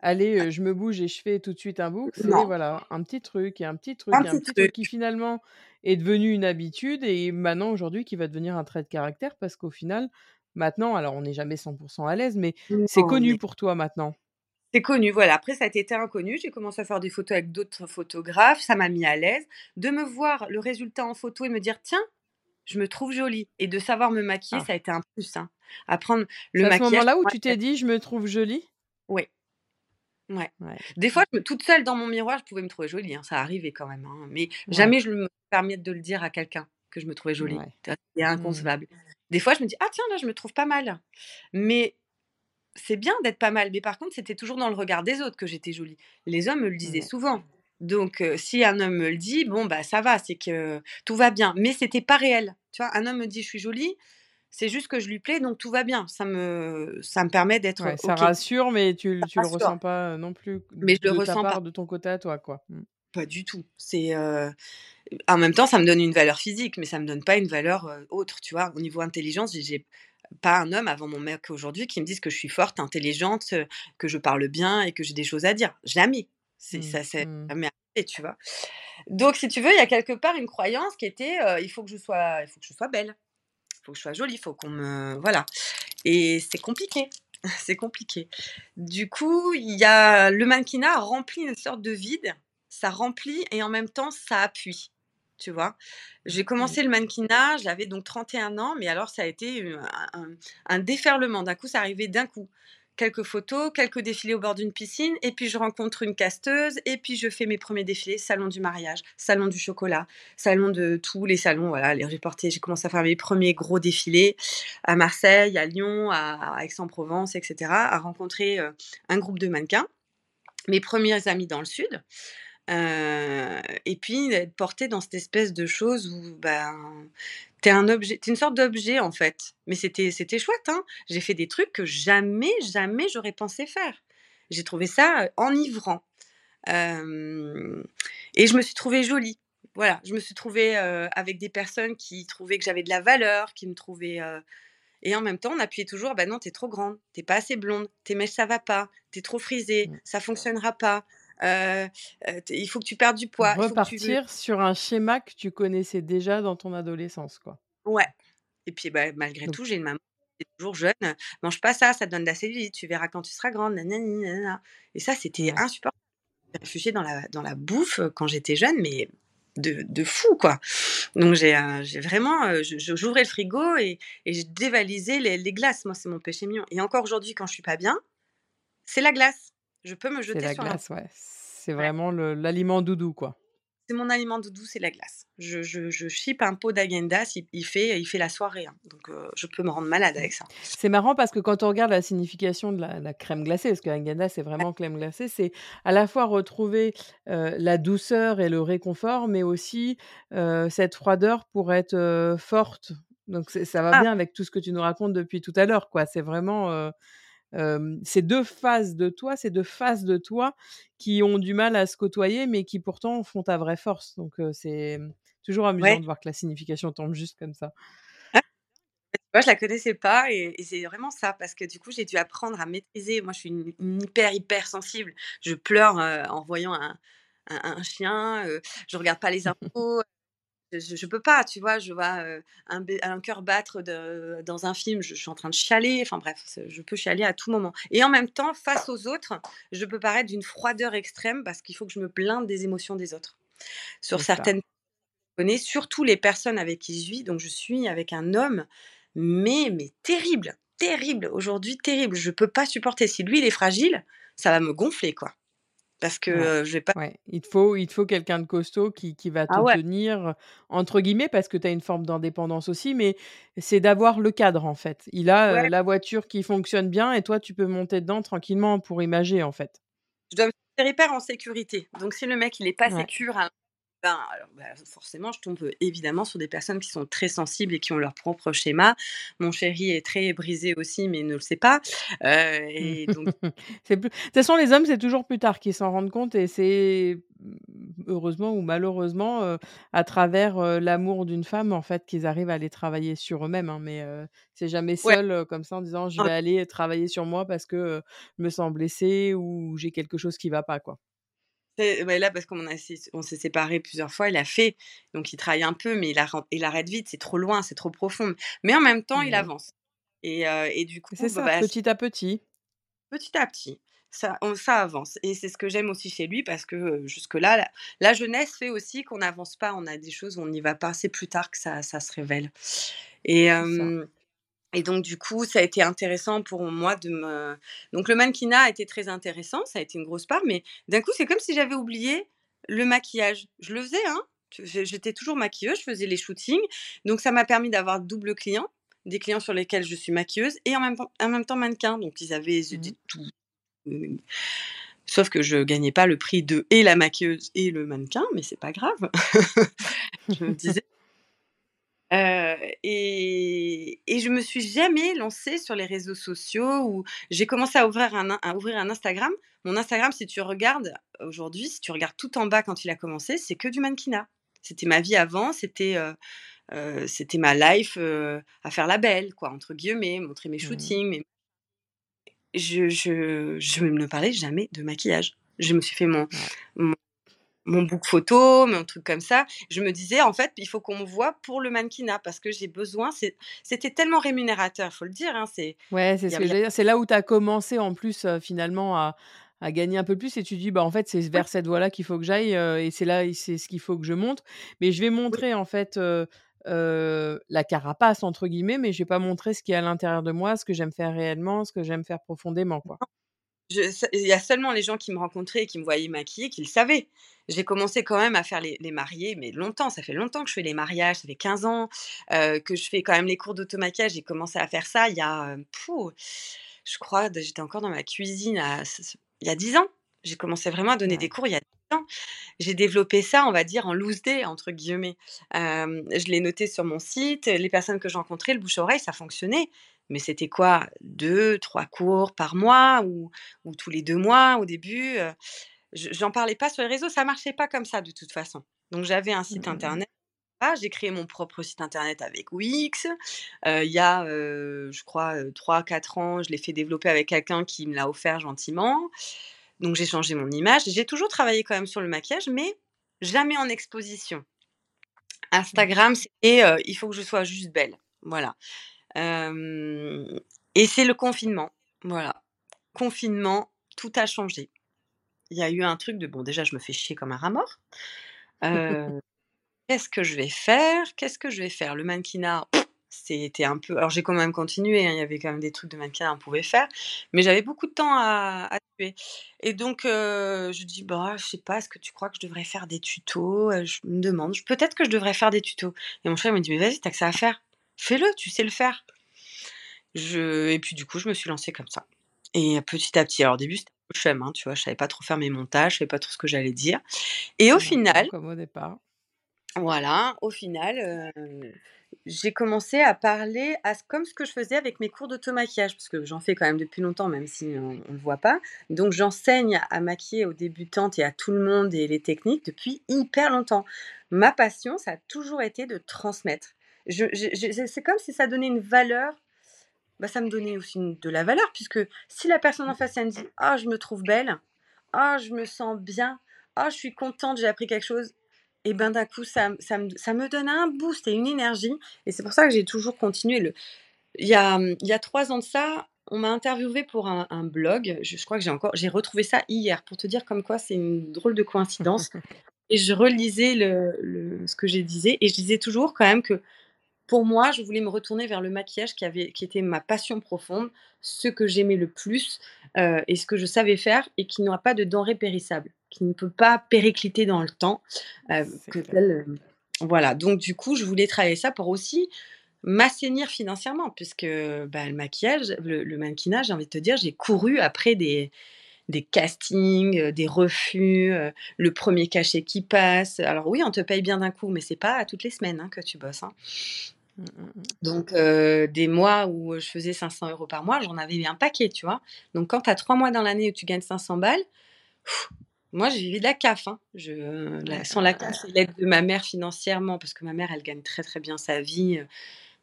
«Allez, je me bouge et je fais tout de suite un book». C'est voilà, un petit truc et un petit truc et un petit truc qui finalement est devenu une habitude et maintenant aujourd'hui qui va devenir un trait de caractère parce qu'au final, maintenant, alors on n'est jamais 100 à l'aise, mais c'est connu pour toi maintenant. C'est connu, voilà. Après, ça a été inconnu. J'ai commencé à faire des photos avec d'autres photographes. Ça m'a mis à l'aise. De me voir le résultat en photo et me dire, tiens, je me trouve jolie. Et de savoir me maquiller, ah. ça a été un plus. Hein. Apprendre le maquillage. C'est à ce moment-là où tu t'es dit, je me trouve jolie? Ouais. Des fois, toute seule dans mon miroir, je pouvais me trouver jolie. Hein. Ça arrivait quand même. Hein. Mais jamais je me permets de le dire à quelqu'un que je me trouvais jolie. C'est mmh. inconcevable. Des fois, je me dis, ah tiens, là, je me trouve pas mal. Mais c'est bien d'être pas mal. Mais par contre, c'était toujours dans le regard des autres que j'étais jolie. Les hommes me le disaient souvent. Donc, si un homme me le dit, bon, bah ça va, c'est que tout va bien. Mais c'était pas réel. Tu vois, un homme me dit, je suis jolie, c'est juste que je lui plais, donc tout va bien. Ça me, ça me permet d'être. ça rassure, mais tu, tu le ressens pas non plus. Mais je le ressens pas de ton côté à toi, quoi. Mmh. Pas du tout. C'est en même temps, ça me donne une valeur physique, mais ça me donne pas une valeur autre. Tu vois, au niveau intelligence, j'ai pas un homme avant mon mec aujourd'hui qui me dise que je suis forte, intelligente, que je parle bien et que j'ai des choses à dire. Jamais. C'est mmh, ça, c'est mmh. tu vois. Donc, si tu veux, il y a quelque part une croyance qui était, il faut que je sois, il faut que je sois belle, faut que je sois jolie, il faut qu'on me, voilà. Et c'est compliqué. c'est compliqué. Du coup, il y a le mannequinat rempli une sorte de vide. Ça remplit et en même temps ça appuie tu vois. J'ai commencé le mannequinat, j'avais donc 31 ans, mais alors ça a été un, déferlement. D'un coup, ça arrivait d'un coup. Quelques photos, quelques défilés au bord d'une piscine, et puis je rencontre une casteuse, et puis je fais mes premiers défilés, salon du mariage, salon du chocolat, salon de tous les salons, voilà, les reportés. J'ai commencé à faire mes premiers gros défilés à Marseille, à Lyon, à, Aix-en-Provence, etc., à rencontrer un groupe de mannequins, mes premiers amis dans le sud et puis être porté dans cette espèce de chose où ben t'es un objet, une sorte d'objet en fait. Mais c'était c'était chouette, hein. J'ai fait des trucs que jamais jamais j'aurais pensé faire. J'ai trouvé ça enivrant. et je me suis trouvée jolie. Voilà, je me suis trouvée avec des personnes qui trouvaient que j'avais de la valeur, qui me trouvaient et en même temps, on appuyait toujours, bah non, t'es trop grande, t'es pas assez blonde, tes mèches ça va pas, t'es trop frisée, mmh. ça fonctionnera pas. Euh, euh, il faut que tu perdes du poids. Repartir sur un schéma que tu connaissais déjà dans ton adolescence, quoi. Ouais. Et puis, bah, malgré tout, j'ai une maman qui est toujours jeune. Mange pas ça, ça te donne de la cellulite. Tu verras quand tu seras grande. Et ça, c'était insupportable. J'ai réfugié dans la, dans la bouffe euh, quand j'étais jeune, mais de, de, fou, quoi. Donc, j'ai vraiment. J'ouvrais le frigo et, et je dévalisais les, les glaces. Moi, c'est mon péché mignon. Et encore aujourd'hui, quand je suis pas bien, c'est la glace. Je peux me jeter la glace, ouais. C'est vraiment l'aliment doudou, quoi. C'est mon aliment doudou, c'est la glace. Je, je, je chip un pot d'agendas, il, fait, il fait la soirée. Hein. Donc, je peux me rendre malade avec ça. C'est marrant parce que quand on regarde la signification de la, crème glacée, parce que l'agenda, c'est vraiment crème glacée, c'est à la fois retrouver la douceur et le réconfort, mais aussi cette froideur pour être forte. Donc, ça va ah! bien avec tout ce que tu nous racontes depuis tout à l'heure, quoi. C'est vraiment ces deux phases de toi, ces deux faces de toi qui ont du mal à se côtoyer, mais qui pourtant font ta vraie force. Donc c'est toujours amusant de voir que la signification tombe juste comme ça. Moi, je la connaissais pas et, c'est vraiment ça parce que du coup, j'ai dû apprendre à maîtriser. Moi, je suis une, hyper hyper sensible. Je pleure en voyant un, un, chien. je regarde pas les infos je, peux pas, tu vois, je vois un, un cœur battre dans un film, je, suis en train de chialer, enfin bref, je peux chialer à tout moment. Et en même temps, face aux autres, je peux paraître d'une froideur extrême parce qu'il faut que je me blinde des émotions des autres. Sur certaines personnes, surtout les personnes avec qui je vis, donc je suis avec un homme, mais, mais terrible, terrible, aujourd'hui terrible, je peux pas supporter. Si lui, il est fragile, ça va me gonfler, quoi parce que je vais pas. Il te faut, il faut quelqu'un de costaud qui, qui va ah te tenir, entre guillemets, parce que tu as une forme d'indépendance aussi, mais c'est d'avoir le cadre, en fait. Il a la voiture qui fonctionne bien et toi, tu peux monter dedans tranquillement pour imager, en fait. Je dois me sentir hyper en sécurité. Donc, si le mec, il est pas sécure, Ben, alors, bah, forcément, je tombe évidemment sur des personnes qui sont très sensibles et qui ont leur propre schéma. Mon chéri est très brisé aussi, mais ne le sait pas. Euh, et donc... c'est plus... De toute façon, les hommes, c'est toujours plus tard qu'ils s'en rendent compte et c'est heureusement ou malheureusement euh, à travers euh, l'amour d'une femme en fait qu'ils arrivent à aller travailler sur eux-mêmes. Hein, mais c'est jamais seul comme ça en disant je vais aller travailler sur moi parce que je me sens blessée ou j'ai quelque chose qui va pas quoi. Là, parce qu'on on s'est séparés plusieurs fois, il a fait, donc il travaille un peu, mais il, il arrête vite, c'est trop loin, c'est trop profond. Mais en même temps, il avance. Et, et du coup, c'est ça, bah, petit à petit. Petit à petit, ça, ça avance. Et c'est ce que j'aime aussi chez lui, parce que jusque-là, la, jeunesse fait aussi qu'on n'avance pas, on a des choses où on n'y va pas, c'est plus tard que ça, ça se révèle. Et, et donc, du coup, ça a été intéressant pour moi de me. Donc, le mannequinat a été très intéressant, ça a été une grosse part, mais d'un coup, c'est comme si j'avais oublié le maquillage. Je le faisais, hein. J'étais toujours maquilleuse, je faisais les shootings. Donc, ça m'a permis d'avoir double client, des clients sur lesquels je suis maquilleuse et en même, temps, en même temps mannequin. Donc, ils avaient mmh tout. Euh, sauf que je gagnais pas le prix de et la maquilleuse et le mannequin, mais c'est pas grave. je me disais, et, et je me suis jamais lancée sur les réseaux sociaux où j'ai commencé à ouvrir un, à ouvrir un Instagram. Mon Instagram, si tu regardes aujourd'hui, si tu regardes tout en bas quand il a commencé, c'est que du mannequinat. C'était ma vie avant, c'était c'était ma life à faire la belle, quoi, entre guillemets, montrer mes mmh. shootings. Je, je, je ne parlais jamais de maquillage. Je me suis fait mon, mon mon book photo, mon truc comme ça. Je me disais, en fait, il faut qu'on me voit pour le mannequinat parce que j'ai besoin. C'était tellement rémunérateur, il faut le dire. Hein, c'est ouais, c'est ce que dire. C'est là où tu as commencé en plus euh, finalement à, à, gagner un peu plus et tu dis, bah en fait, c'est vers cette voie-là qu'il faut que j'aille euh, et c'est là, c'est ce qu'il faut que je montre. Mais je vais montrer en fait. Euh, la carapace entre guillemets, mais je vais pas montrer ce qui est à l'intérieur de moi, ce que j'aime faire réellement, ce que j'aime faire profondément, quoi il y a seulement les gens qui me rencontraient et qui me voyaient maquillée qui le savaient. J'ai commencé quand même à faire les, mariés, mais longtemps, ça fait longtemps que je fais les mariages, ça fait 15 ans euh, que je fais quand même les cours d'automaquillage. J'ai commencé à faire ça il y a, je crois, j'étais encore dans ma cuisine il y a 10 ans. J'ai commencé vraiment à donner des cours il y a 10 ans. J'ai développé ça, on va dire, en loose day, entre guillemets. Euh, je l'ai noté sur mon site. Les personnes que j'ai rencontrées, le bouche-oreille, ça fonctionnait mais c'était quoi? Deux, trois cours par mois ou, ou, tous les deux mois au début J'en parlais pas sur les réseaux, ça marchait pas comme ça de toute façon. Donc j'avais un site mmh internet. j'ai créé mon propre site internet avec Wix. Il y a, je crois, 3-4 ans, je l'ai fait développer avec quelqu'un qui me l'a offert gentiment. Donc j'ai changé mon image. J'ai toujours travaillé quand même sur le maquillage, mais jamais en exposition. Mmh. Instagram, c'est il faut que je sois juste belle. Voilà et c'est le confinement. Voilà. Confinement, tout a changé. Il y a eu un truc de bon, déjà, je me fais chier comme un rat mort. Qu'est-ce que je vais faire? Qu'est-ce que je vais faire? Le mannequinat, c'était un peu. Alors, j'ai quand même continué. Hein, il y avait quand même des trucs de mannequinat qu'on pouvait faire. Mais j'avais beaucoup de temps à, tuer. Et donc, je dis bah, je sais pas, est-ce que tu crois que je devrais faire des tutos? Je me demande. Peut-être que je devrais faire des tutos. Et mon frère me dit mais vas-y, t'as que ça à faire fais-le, tu sais le faire. Je... Et puis du coup, je me suis lancée comme ça. Et petit à petit, alors au début, c'était un peu chum, hein, tu vois, je savais pas trop faire mes montages, je savais pas trop ce que j'allais dire. Et au final. Comme au départ. Voilà, au final, j'ai commencé à parler à, comme ce que je faisais avec mes cours d'automaquillage, parce que j'en fais quand même depuis longtemps, même si on ne le voit pas. Donc j'enseigne à maquiller aux débutantes et à tout le monde et les techniques depuis hyper longtemps. Ma passion, ça a toujours été de transmettre c'est comme si ça donnait une valeur. Bah, ça me donnait aussi de la valeur, puisque si la personne en face, elle me dit Ah, je me trouve belle, Ah, je me sens bien, Ah, je suis contente, j'ai appris quelque chose, et ben d'un coup, ça, ça, me, ça me donne un boost et une énergie. Et c'est pour ça que j'ai toujours continué. Le... Il, y a, il y a trois ans de ça, on m'a interviewé pour un, blog. Je, crois que j'ai encore, j'ai retrouvé ça hier pour te dire comme quoi c'est une drôle de coïncidence. et je relisais le, le, ce que j'ai disais et je disais toujours quand même que pour moi, je voulais me retourner vers le maquillage qui, avait, qui était ma passion profonde, ce que j'aimais le plus euh, et ce que je savais faire et qui n'aura pas de denrée périssable, qui ne peut pas péricliter dans le temps. Euh, euh, voilà, donc du coup, je voulais travailler ça pour aussi m'assainir financièrement, puisque bah, le maquillage, le, le mannequinage, j'ai envie de te dire, j'ai couru après des, des castings, des refus, le premier cachet qui passe. Alors oui, on te paye bien d'un coup, mais c'est pas toutes les semaines hein, que tu bosses. Hein. Mmh, mmh, mmh. Donc, des mois où je faisais 500 euros par mois, j'en avais un paquet, tu vois. Donc, quand tu as trois mois dans l'année où tu gagnes 500 balles, moi, j'ai vécu de la CAF. Hein. Je, sans la CAF et l'aide de ma mère financièrement, parce que ma mère, elle gagne très très bien sa vie.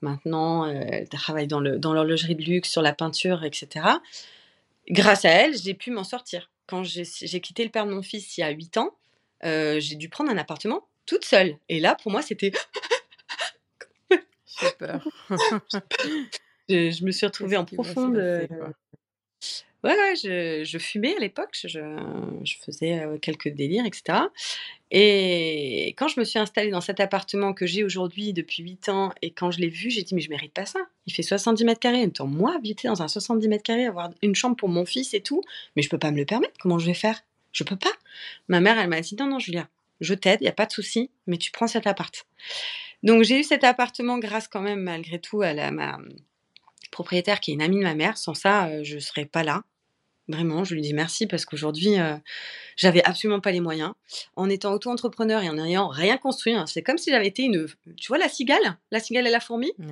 Maintenant, elle travaille dans, le, dans l'horlogerie de luxe, sur la peinture, etc. Grâce à elle, j'ai pu m'en sortir. Quand j'ai, quitté le père de mon fils il y a 8 ans, j'ai dû prendre un appartement toute seule. Et là, pour moi, c'était j'ai peur. je, me suis retrouvée en profonde. Euh, ouais, ouais, je, je, fumais à l'époque, je, je, faisais euh, quelques délires, etc. Et quand je me suis installée dans cet appartement que j'ai aujourd'hui depuis 8 ans, et quand je l'ai vu, j'ai dit, mais je mérite pas ça. Il fait 70 mètres carrés. Tant moi, habiter dans un 70 mètres carrés, avoir une chambre pour mon fils et tout, mais je peux pas me le permettre. Comment je vais faire? Je peux pas. Ma mère, elle m'a dit, non, non, Julia, je t'aide, il n'y a pas de souci, mais tu prends cet appart. Donc j'ai eu cet appartement grâce quand même malgré tout à la, ma propriétaire qui est une amie de ma mère. Sans ça, euh, je ne serais pas là. Vraiment, je lui dis merci parce qu'aujourd'hui, euh, j'avais absolument pas les moyens. En étant auto-entrepreneur et en n'ayant rien construit, hein, c'est comme si j'avais été une, tu vois, la cigale, la cigale et la fourmi? Mmh,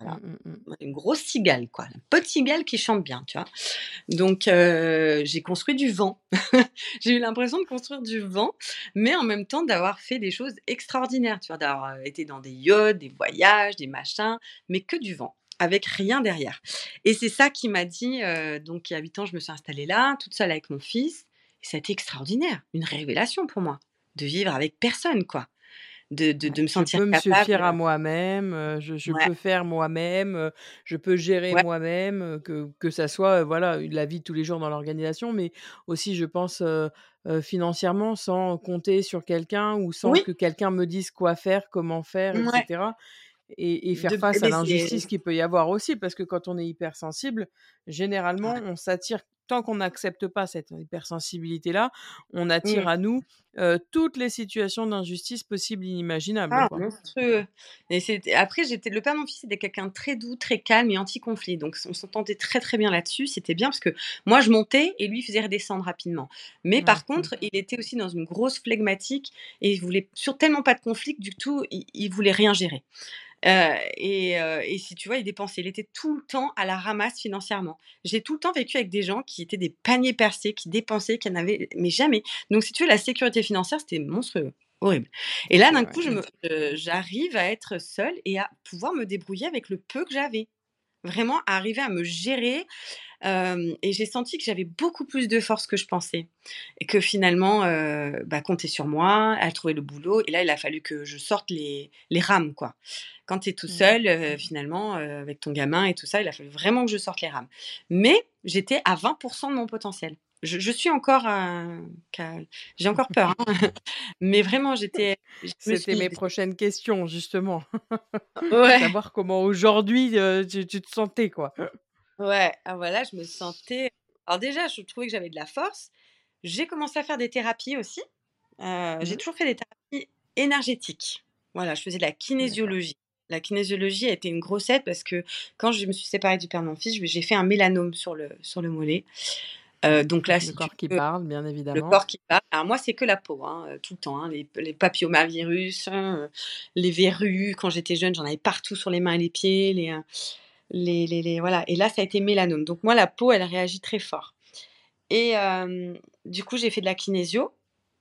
mmh, mmh. Une grosse cigale, quoi. Une petite cigale qui chante bien, tu vois. Donc, euh, j'ai construit du vent. j'ai eu l'impression de construire du vent, mais en même temps d'avoir fait des choses extraordinaires, tu vois, d'avoir euh, été dans des yachts, des voyages, des machins, mais que du vent avec rien derrière. Et c'est ça qui m'a dit, euh, donc il y a 8 ans, je me suis installée là, toute seule avec mon fils. Et ça a été extraordinaire, une révélation pour moi, de vivre avec personne, quoi. De, de, me sentir capable. Je peux me suffire à moi-même, euh, je, je peux faire moi-même, euh, je peux gérer moi-même, que, que ça soit voilà la vie de tous les jours dans l'organisation, mais aussi, je pense, financièrement, sans compter sur quelqu'un ou sans que quelqu'un me dise quoi faire, comment faire, etc et, faire face à l'injustice qu'il peut y avoir aussi, parce que quand on est hypersensible, généralement, on s'attire, tant qu'on n'accepte pas cette hypersensibilité-là, on attire mmh. à nous toutes les situations d'injustice possibles et inimaginables. Ah, monstrueux. Et après, j'étais le père de mon fils était quelqu'un très doux, très calme et anti-conflit. Donc, on s'entendait très très bien là-dessus. C'était bien parce que moi, je montais et lui faisait redescendre rapidement. Mais par contre, il était aussi dans une grosse flegmatique et il voulait sur tellement pas de conflit du tout, il, il voulait rien gérer. Euh, et, euh, et, si tu vois, il dépensait. Il était tout le temps à la ramasse financièrement. J'ai tout le temps vécu avec des gens qui étaient des paniers percés, qui dépensaient, qui n'avaient mais jamais. Donc, si tu veux, la sécurité financière, c'était monstrueux. Horrible. Et là, d'un coup, j'arrive à être seule et à pouvoir me débrouiller avec le peu que j'avais. Vraiment, à arriver à me gérer, et j'ai senti que j'avais beaucoup plus de force que je pensais. Et que finalement, bah, compter sur moi, à trouver le boulot. Et là, il a fallu que je sorte les, les rames, quoi. Quand tu es tout mmh. seul, finalement, avec ton gamin et tout ça, il a fallu vraiment que je sorte les rames. Mais j'étais à 20% de mon potentiel. Je, suis encore. j'ai encore peur. Hein. Mais vraiment, j'étais. C'était mes prochaines questions, justement. Ouais. Savoir comment aujourd'hui tu, tu, te sentais, quoi. Ouais, ah voilà, je me sentais. Alors déjà, je trouvais que j'avais de la force. J'ai commencé à faire des thérapies aussi. Euh, j'ai mmh toujours fait des thérapies énergétiques. Voilà, je faisais de la kinésiologie. La kinésiologie a été une grosse aide parce que quand je me suis séparée du père de mon fils, j'ai fait un mélanome sur le, sur le mollet. Euh, donc là, le corps qui parle, bien évidemment. Le corps qui parle. Alors moi, c'est que la peau, hein, euh, tout le temps. Hein, les, les, papillomavirus, hein, les verrues. Quand j'étais jeune, j'en avais partout sur les mains et les pieds. Les, les, les, voilà. Et là, ça a été mélanome. Donc moi, la peau, elle réagit très fort. Et du coup, j'ai fait de la kinésio.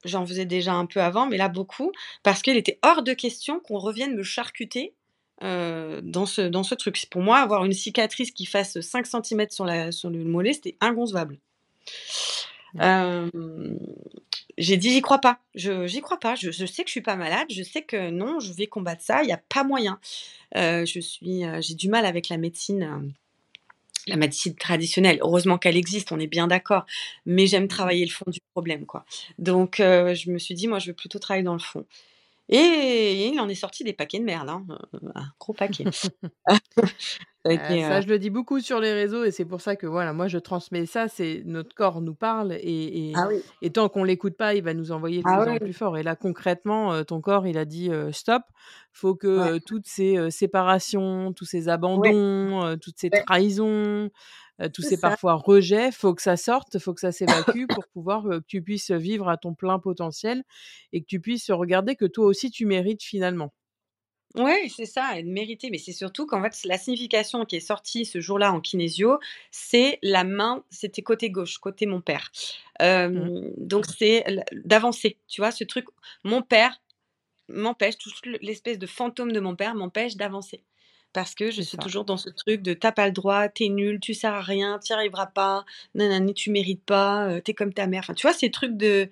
J'en faisais déjà un peu avant, mais là beaucoup, parce qu'il était hors de question qu'on revienne me charcuter dans, ce, dans ce truc. Pour moi, avoir une cicatrice qui fasse 5 cm sur, la, sur le mollet, c'était inconcevable. J'ai dit j'y crois pas, je j'y crois pas. Je, sais que je suis pas malade, je sais que non, je vais combattre ça. Il n'y a pas moyen. Euh, je suis, euh, j'ai du mal avec la médecine, euh, la médecine traditionnelle. Heureusement qu'elle existe, on est bien d'accord. Mais j'aime travailler le fond du problème, quoi. Donc, je me suis dit, moi, je veux plutôt travailler dans le fond. Et il en est sorti des paquets de merde, hein, un gros paquet. ça, je le dis beaucoup sur les réseaux et c'est pour ça que voilà, moi je transmets ça. C'est notre corps nous parle et, et, ah tant qu'on l'écoute pas, il va nous envoyer de ah plus en plus fort. Et là concrètement, ton corps, il a dit stop. Faut que toutes ces séparations, tous ces abandons, toutes ces trahisons, tous ces parfois rejets, faut que ça sorte, faut que ça s'évacue pour pouvoir que tu puisses vivre à ton plein potentiel et que tu puisses regarder que toi aussi tu mérites finalement. Ouais, c'est ça, et de mériter. Mais c'est surtout qu'en fait, la signification qui est sortie ce jour-là en kinésio, c'est la main, c'était côté gauche, côté mon père. Mmh. donc c'est d'avancer, tu vois, ce truc. Mon père m'empêche, toute l'espèce de fantôme de mon père m'empêche d'avancer. Parce que je suis toujours dans ce truc de t'as pas le droit, t'es nul, tu sers à rien, t'y arriveras pas, nanani, tu mérites pas, euh, t'es comme ta mère. Enfin, tu vois, ces trucs de.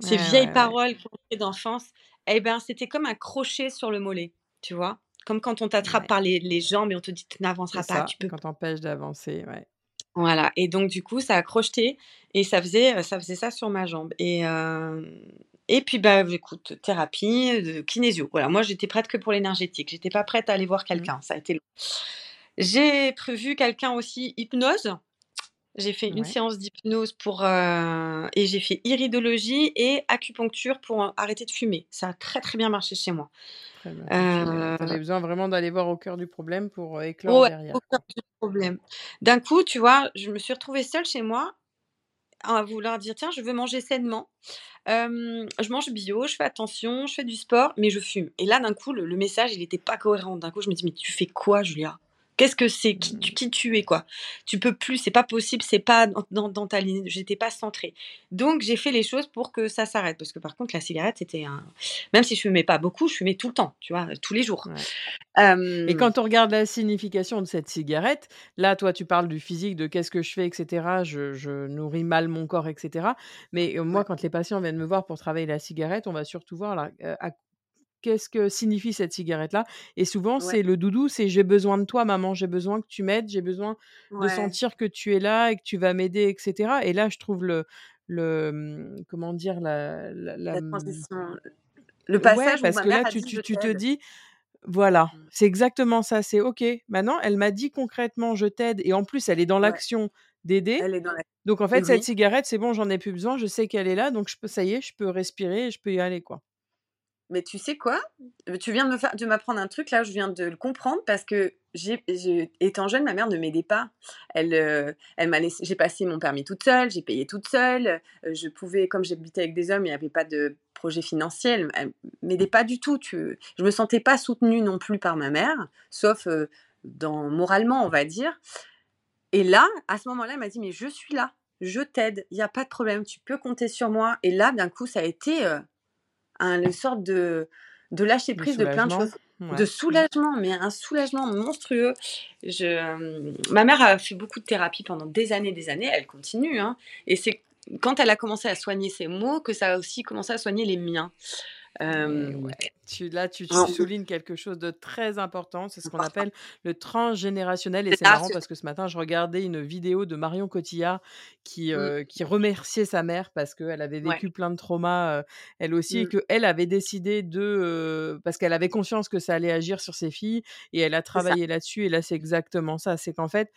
ces vieilles paroles d'enfance, eh ben, c'était comme un crochet sur le mollet tu vois? Comme quand on t'attrape par les, jambes et on te dit tu n'avanceras pas, tu peux. Quand t'empêche d'avancer, ouais. Voilà, et donc du coup, ça a crocheté et ça faisait, ça faisait ça sur ma jambe. Et, et puis, bah, écoute, thérapie, de kinésio. Voilà, moi, j'étais prête que pour l'énergétique. J'étais pas prête à aller voir mmh. quelqu'un. Ça a été long. J'ai prévu quelqu'un aussi hypnose. J'ai fait une séance d'hypnose pour et j'ai fait iridologie et acupuncture pour arrêter de fumer. Ça a très très bien marché chez moi. Tu avais besoin vraiment d'aller voir au cœur du problème pour éclore ouais, derrière. Au cœur du problème. D'un coup, tu vois, je me suis retrouvée seule chez moi à vouloir dire tiens, je veux manger sainement. je mange bio, je fais attention, je fais du sport, mais je fume. Et là, d'un coup, le, le message, il n'était pas cohérent. D'un coup, je me dis mais tu fais quoi, Julia? Qu'est-ce que c'est? Qui, qui, tu es quoi? Tu peux plus, c'est pas possible, c'est pas dans, dans, ta ligne. J'étais pas centrée. Donc j'ai fait les choses pour que ça s'arrête parce que par contre la cigarette c'était un. Même si je fumais pas beaucoup, je fumais tout le temps, tu vois, tous les jours. Et quand on regarde la signification de cette cigarette, là toi tu parles du physique, de qu'est-ce que je fais, etc. Je, je nourris mal mon corps, etc. Mais moi quand les patients viennent me voir pour travailler la cigarette, on va surtout voir là, à qu'est-ce que signifie cette cigarette-là? Et souvent, c'est le doudou, c'est j'ai besoin de toi, maman, j'ai besoin que tu m'aides, j'ai besoin de sentir que tu es là et que tu vas m'aider, etc. Et là, je trouve le, le mmh, comment dire, la, la, mmh transition. Le passage parce que là, tu, tu, tu te dis, voilà, mmh. c'est exactement ça. C'est OK. Maintenant, elle m'a dit concrètement, je t'aide. Et en plus, elle est dans l'action d'aider. Donc, en fait, cette cigarette, c'est bon, j'en ai plus besoin. Je sais qu'elle est là. Donc, je peux, ça y est, je peux respirer et je peux y aller, quoi. Mais tu sais quoi? Tu viens de m'apprendre un truc là, je viens de le comprendre parce que j'ai, étant jeune, ma mère ne m'aidait pas. Elle, euh, elle m'a laissé, j'ai passé mon permis toute seule, j'ai payé toute seule. Euh, je pouvais, comme j'habitais avec des hommes, il n'y avait pas de projet financier. Elle, m'aidait pas du tout. Tu, je me sentais pas soutenue non plus par ma mère, sauf euh, dans moralement, on va dire. Et là, à ce moment-là, elle m'a dit mais je suis là, je t'aide, il n'y a pas de problème, tu peux compter sur moi. Et là, d'un coup, ça a été une sorte de, de lâcher prise de, plein de choses. De soulagement, mais un soulagement monstrueux. Je, ma mère a fait beaucoup de thérapie pendant des années, des années. Elle continue. Hein, et c'est quand elle a commencé à soigner ses mots que ça a aussi commencé à soigner les miens. Euh, tu, là, tu, soulignes quelque chose de très important. C'est ce qu'on appelle le transgénérationnel. Et c'est marrant parce que ce matin, je regardais une vidéo de Marion Cotillard qui, mmh. euh, qui remerciait sa mère parce qu'elle avait vécu plein de traumas, euh, elle aussi, et mmh. qu'elle avait décidé de. parce qu'elle avait conscience que ça allait agir sur ses filles et elle a travaillé là-dessus. Et là, c'est exactement ça. C'est qu'en fait,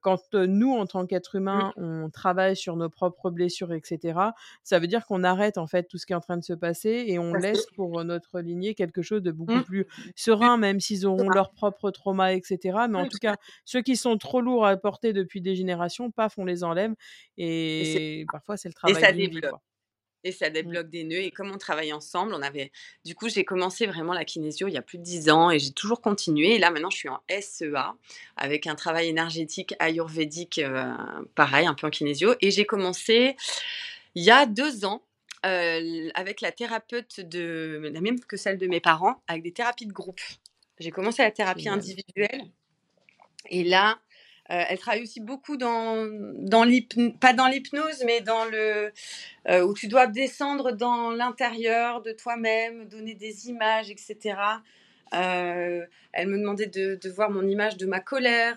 quand nous, en tant qu'êtres mmh. humains, on travaille sur nos propres blessures, etc., ça veut dire qu'on arrête en fait tout ce qui est en train de se passer et on laisse pour notre lignée quelque chose de beaucoup mmh. plus serein, même s'ils auront leur propre trauma, etc. Mais en tout cas, ceux qui sont trop lourds à porter depuis des générations, paf, on les enlève. Et, parfois, c'est le travail et ça débloque. Et ça mmh. débloque des nœuds. Et comme on travaille ensemble, on avait. Du coup, j'ai commencé vraiment la kinésio il y a plus de 10 ans et j'ai toujours continué. Et là, maintenant, je suis en SEA avec un travail énergétique ayurvédique, pareil, un peu en kinésio. Et j'ai commencé il y a deux ans avec la thérapeute de la même que celle de mes parents, avec des thérapies de groupe. J'ai commencé la thérapie individuelle. Et là, elle travaille aussi beaucoup dans, dans pas dans l'hypnose, mais dans le où tu dois descendre dans l'intérieur de toi-même, donner des images, etc. Euh, elle me demandait de, voir mon image de ma colère,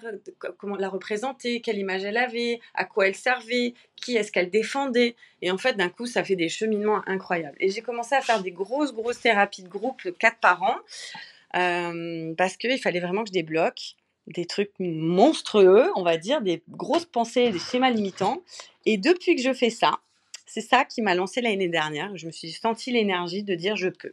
comment la représenter, quelle image elle avait, à quoi elle servait, qui est-ce qu'elle défendait. Et en fait, d'un coup, ça fait des cheminements incroyables. Et j'ai commencé à faire des grosses, grosses thérapies de groupe, quatre par an, euh, parce qu'il fallait vraiment que je débloque des trucs monstrueux, on va dire, des grosses pensées, des schémas limitants. Et depuis que je fais ça, c'est ça qui m'a lancé l'année dernière. Je me suis senti l'énergie de dire je peux.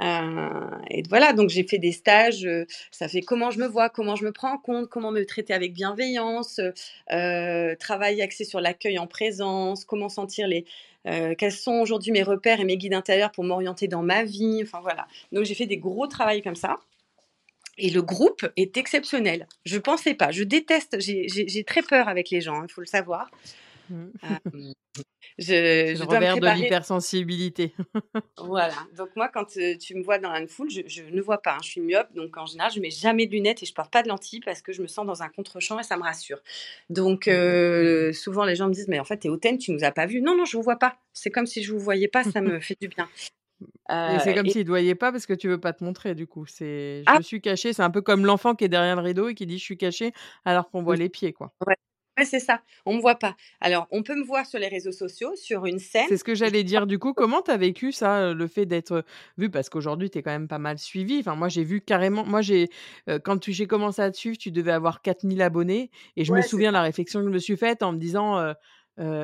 Et voilà, donc j'ai fait des stages. ça fait comment je me vois, comment je me prends en compte, comment me traiter avec bienveillance, travail axé sur l'accueil en présence, comment sentir les, quels sont aujourd'hui mes repères et mes guides intérieurs pour m'orienter dans ma vie. Enfin voilà. Donc j'ai fait des gros travaux comme ça. Et le groupe est exceptionnel. Je pensais pas. Je déteste. J'ai très peur avec les gens. Il hein, faut le savoir. Mmh. Euh, je, je revers de l'hypersensibilité. voilà. Donc moi, quand tu me vois dans une foule, je, ne vois pas. Hein. Je suis myope, donc en général, je mets jamais de lunettes et je porte pas de lentilles parce que je me sens dans un contre-champ et ça me rassure. Donc mmh. souvent, les gens me disent, mais en fait, tu es hautaine, tu nous as pas vus. Non, non, je vous vois pas. C'est comme si je vous voyais pas, ça me fait du bien. et c'est comme s'il ne voyait pas parce que tu veux pas te montrer du coup. C'est je ah! suis caché. C'est un peu comme l'enfant qui est derrière le rideau et qui dit je suis caché alors qu'on voit les pieds quoi. Ouais. C'est ça. On me voit pas. Alors, on peut me voir sur les réseaux sociaux, sur une scène. C'est ce que j'allais dire. Du coup, comment tu as vécu ça, le fait d'être vu? Parce qu'aujourd'hui, tu es quand même pas mal suivi. Enfin, moi, j'ai vu carrément. Moi, j'ai quand j'ai commencé à te suivre, tu devais avoir 4000 abonnés. Et je me souviens de la réflexion que je me suis faite en me disant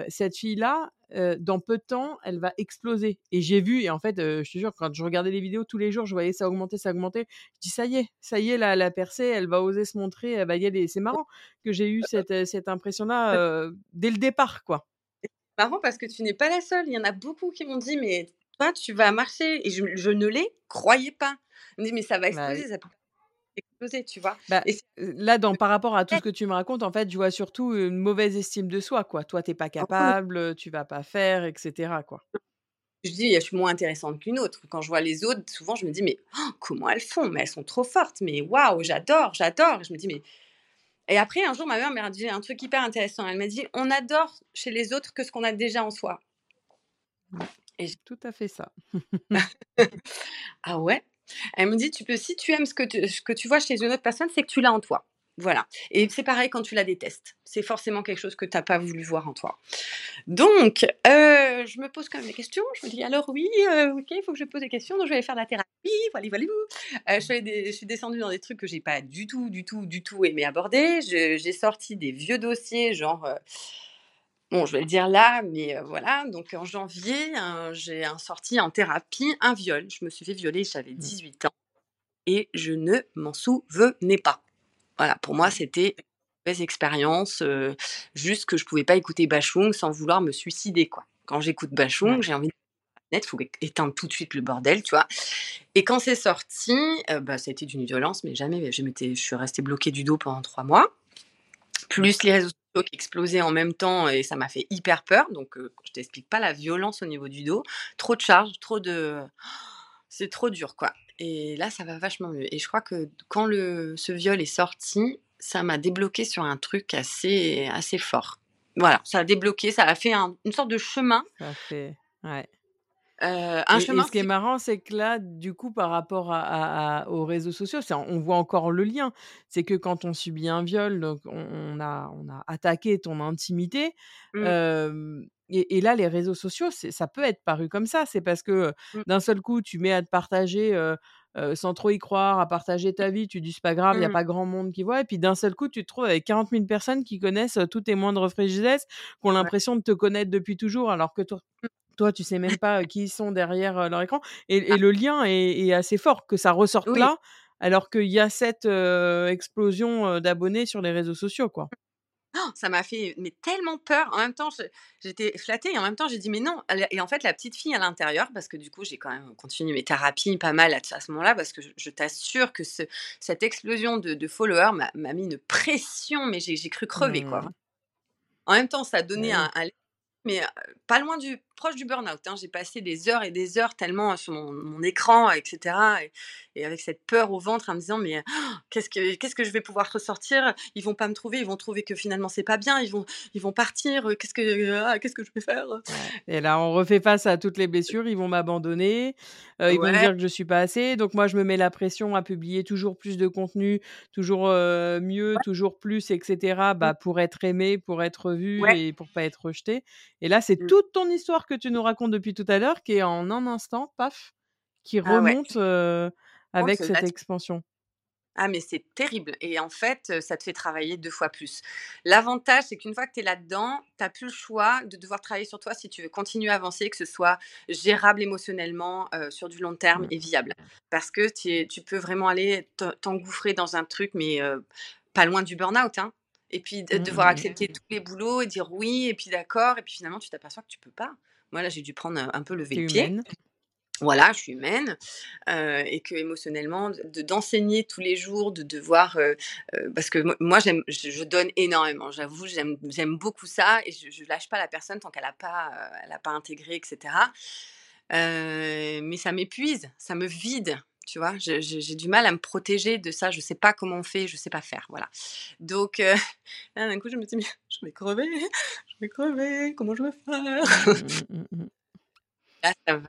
cette fille-là, dans peu de temps, elle va exploser. Et j'ai vu, et en fait, je te jure, quand je regardais les vidéos tous les jours, je voyais ça augmenter, ça augmenter. Je dis, ça y est, ça y est, la, la percée, elle va oser se montrer, elle va y aller. C'est marrant que j'ai eu cette, cette impression-là dès le départ, quoi. Marrant parce que tu n'es pas la seule. Il y en a beaucoup qui m'ont dit, mais toi, tu vas marcher. Et je, ne les croyais pas. Je me dis, mais ça va bah exploser, ça exploser, tu vois? Bah, là, dans, par rapport à tout ce que tu me racontes, en fait, tu vois surtout une mauvaise estime de soi, quoi. Toi, t'es pas oh, capable, tu vas pas faire, etc., quoi. Je dis, je suis moins intéressante qu'une autre. Quand je vois les autres, souvent, je me dis, mais oh, comment elles font? Mais elles sont trop fortes. Mais waouh, j'adore, j'adore. Je me dis, mais. Et après, un jour, ma mère m'a dit un truc hyper intéressant. Elle m'a dit, on adore chez les autres que ce qu'on a déjà en soi. Mmh. Et tout à fait ça. ah ouais? Elle me dit, tu peux, si tu aimes ce que tu, vois chez une autre personne, c'est que tu l'as en toi. Voilà. Et c'est pareil quand tu la détestes. C'est forcément quelque chose que tu n'as pas voulu voir en toi. Donc, euh, je me pose quand même des questions. Je me dis, alors oui, euh, ok, il faut que je pose des questions. Donc, je vais aller faire la thérapie. Voilà, voilà. Euh, je, je, suis descendue dans des trucs que j'ai pas du tout, du tout, du tout aimé aborder. J'ai sorti des vieux dossiers, genre Bon, je vais le dire là, mais voilà. Donc en janvier, j'ai un sorti en thérapie un viol. Je me suis fait violer, j'avais 18 mmh. ans et je ne m'en souvenais pas. Voilà, pour moi, c'était une mauvaise expérience, juste que je pouvais pas écouter Bachung sans vouloir me suicider, quoi. Quand j'écoute Bachung, j'ai envie de il faut éteindre tout de suite le bordel, tu vois. Et quand c'est sorti, bah, ça a été d'une violence, mais jamais, je, je suis restée bloquée du dos pendant trois mois. Plus les réseaux qui explosait en même temps et ça m'a fait hyper peur. Donc, je t'explique pas la violence au niveau du dos. Trop de charge, trop de. C'est trop dur, quoi. Et là, ça va vachement mieux. Et je crois que quand le, ce viol est sorti, ça m'a débloqué sur un truc assez, assez fort. Voilà, ça a débloqué, ça a fait une sorte de chemin. Ça a fait, ouais. Euh, un et, chemin. ce qui est marrant, c'est que là, du coup, par rapport à, aux réseaux sociaux, on voit encore le lien. C'est que quand on subit un viol, donc on, a, on a attaqué ton intimité. Mmh. et, là, les réseaux sociaux, ça peut être paru comme ça. C'est parce que mmh. d'un seul coup, tu mets à te partager. sans trop y croire, à partager ta vie, tu dis c'est pas grave, il n'y a mmh. pas grand monde qui voit, et puis d'un seul coup, tu te trouves avec 40 000 personnes qui connaissent tous tes moindres frégisses, qui ont l'impression de te connaître depuis toujours, alors que toi, toi, tu sais même pas qui sont derrière leur écran. Et, ah. le lien est, assez fort que ça ressorte là, alors qu'il y a cette explosion d'abonnés sur les réseaux sociaux, quoi. Oh, ça m'a fait mais tellement peur. En même temps, j'étais flattée et en même temps, j'ai dit mais non. Et en fait, la petite fille à l'intérieur, parce que du coup, j'ai quand même continué mes thérapies pas mal à, ce moment-là, parce que je, t'assure que cette explosion de, followers m'a mis une pression, mais j'ai cru crever, quoi. Mmh. En même temps, ça a donné un, un, mais pas loin du proche du burn-out. Hein. J'ai passé des heures et des heures tellement sur mon, écran, etc. Et, avec cette peur au ventre en me disant mais qu'est-ce que qu'est-ce que je vais pouvoir ressortir? Ils vont pas me trouver, ils vont trouver que finalement c'est pas bien, ils vont ils vont partir. Qu'est-ce que ah, qu'est-ce que je vais faire? Et là on refait face à toutes les blessures. Ils vont m'abandonner, ils vont me dire que je suis pas assez. Donc moi je me mets la pression à publier toujours plus de contenu, toujours mieux, toujours plus, etc. Mmh. Bah pour être aimé, pour être vu et pour pas être rejeté. Et là c'est mmh. toute ton histoire que tu nous racontes depuis tout à l'heure, qui est en un instant, paf, qui ah remonte avec cette expansion. Ah, mais c'est terrible. Et en fait, ça te fait travailler deux fois plus. L'avantage, c'est qu'une fois que tu es là-dedans, tu n'as plus le choix de devoir travailler sur toi si tu veux continuer à avancer, que ce soit gérable émotionnellement sur du long terme et viable. Parce que tu peux vraiment aller t'engouffrer dans un truc, mais pas loin du burn-out. Hein. Et puis de, devoir mmh. accepter tous les boulots et dire oui, et puis d'accord, et puis finalement tu t'aperçois que tu peux pas. Moi là, j'ai dû prendre un, peu lever le pied voilà, je suis humaine euh, et que émotionnellement, de d'enseigner tous les jours, de devoir, euh, euh, parce que moi j'aime, je, donne énormément. J'avoue, j'aime, j'aime beaucoup ça et je, je lâche pas la personne tant qu'elle n'a pas, elle a pas intégré, etc. mais ça m'épuise, ça me vide. Tu vois, j'ai du mal à me protéger de ça. Je sais pas comment on fait, je sais pas faire. Voilà. Donc, d'un coup, je me dis, je vais crever, je vais crever. Comment je vais faire? Mmh, mmh, mmh, Là, ça va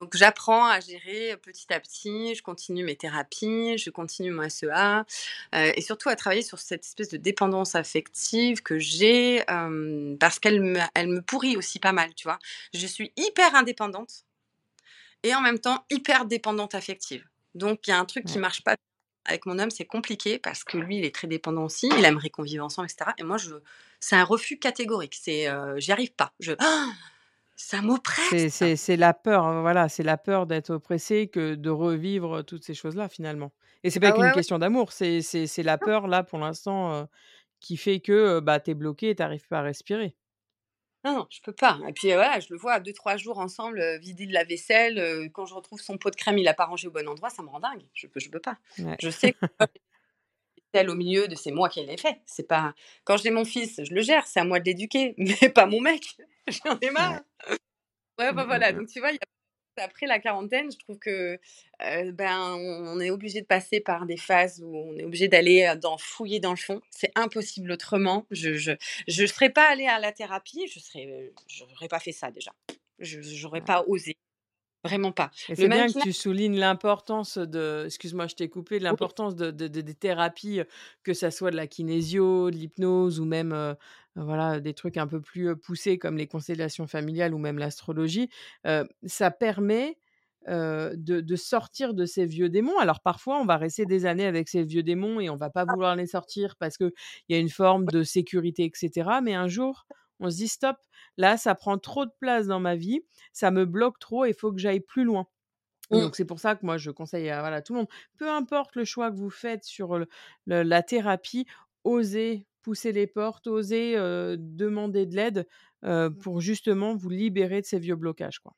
donc j'apprends à gérer petit à petit, je continue mes thérapies, je continue mon SEA euh, et surtout à travailler sur cette espèce de dépendance affective que j'ai parce qu'elle me, elle me pourrit aussi pas mal, tu vois? Je suis hyper indépendante et en même temps hyper dépendante affective. Donc il y a un truc qui marche pas avec mon homme, c'est compliqué parce que lui, il est très dépendant aussi, il aimerait qu'on vive ensemble, etc. Et moi, je, c'est un refus catégorique. C'est, euh, j'y arrive pas. Je, ça m'oppresse. C'est la peur, hein, voilà, c'est la peur d'être oppressé que de revivre toutes ces choses-là finalement. Et c'est pas ah qu'une question d'amour, c'est la peur là pour l'instant qui fait que bah, tu es bloqué et tu n'arrives pas à respirer. Non, non, je peux pas. Et puis voilà, je le vois deux, trois jours ensemble, vider de la vaisselle. quand je retrouve son pot de crème, il a pas rangé au bon endroit, ça me rend dingue. Je peux, je peux pas. Je sais que celle au milieu de c'est moi qui l'ai fait. C'est pas quand j'ai mon fils, je le gère, c'est à moi de l'éduquer, mais pas mon mec. J'en ai marre. Ouais, bah voilà. Donc tu vois, après la quarantaine, je trouve que ben on est obligé de passer par des phases où on est obligé d'aller dans fouiller dans le fond. C'est impossible autrement. Je je je serais pas allée à la thérapie, je serais j'aurais pas fait ça déjà. Je j'aurais pas osé. Vraiment pas. C'est bien que tu soulignes l'importance de, excuse-moi, je t'ai coupé, l'importance de, des thérapies, que ça soit de la kinésio, de l'hypnose ou même voilà, des trucs un peu plus poussés comme les constellations familiales ou même l'astrologie. ça permet de, de, sortir de ces vieux démons. Alors parfois, on va rester des années avec ces vieux démons et on va pas ah. vouloir les sortir parce qu'il y a une forme de sécurité, etc. Mais un jour, on se dit stop, là, ça prend trop de place dans ma vie, ça me bloque trop, il faut que j'aille plus loin. Mmh. Donc c'est pour ça que moi je conseille à voilà, tout le monde, peu importe le choix que vous faites sur la thérapie, osez pousser les portes, osez demander de l'aide pour justement vous libérer de ces vieux blocages. Quoi.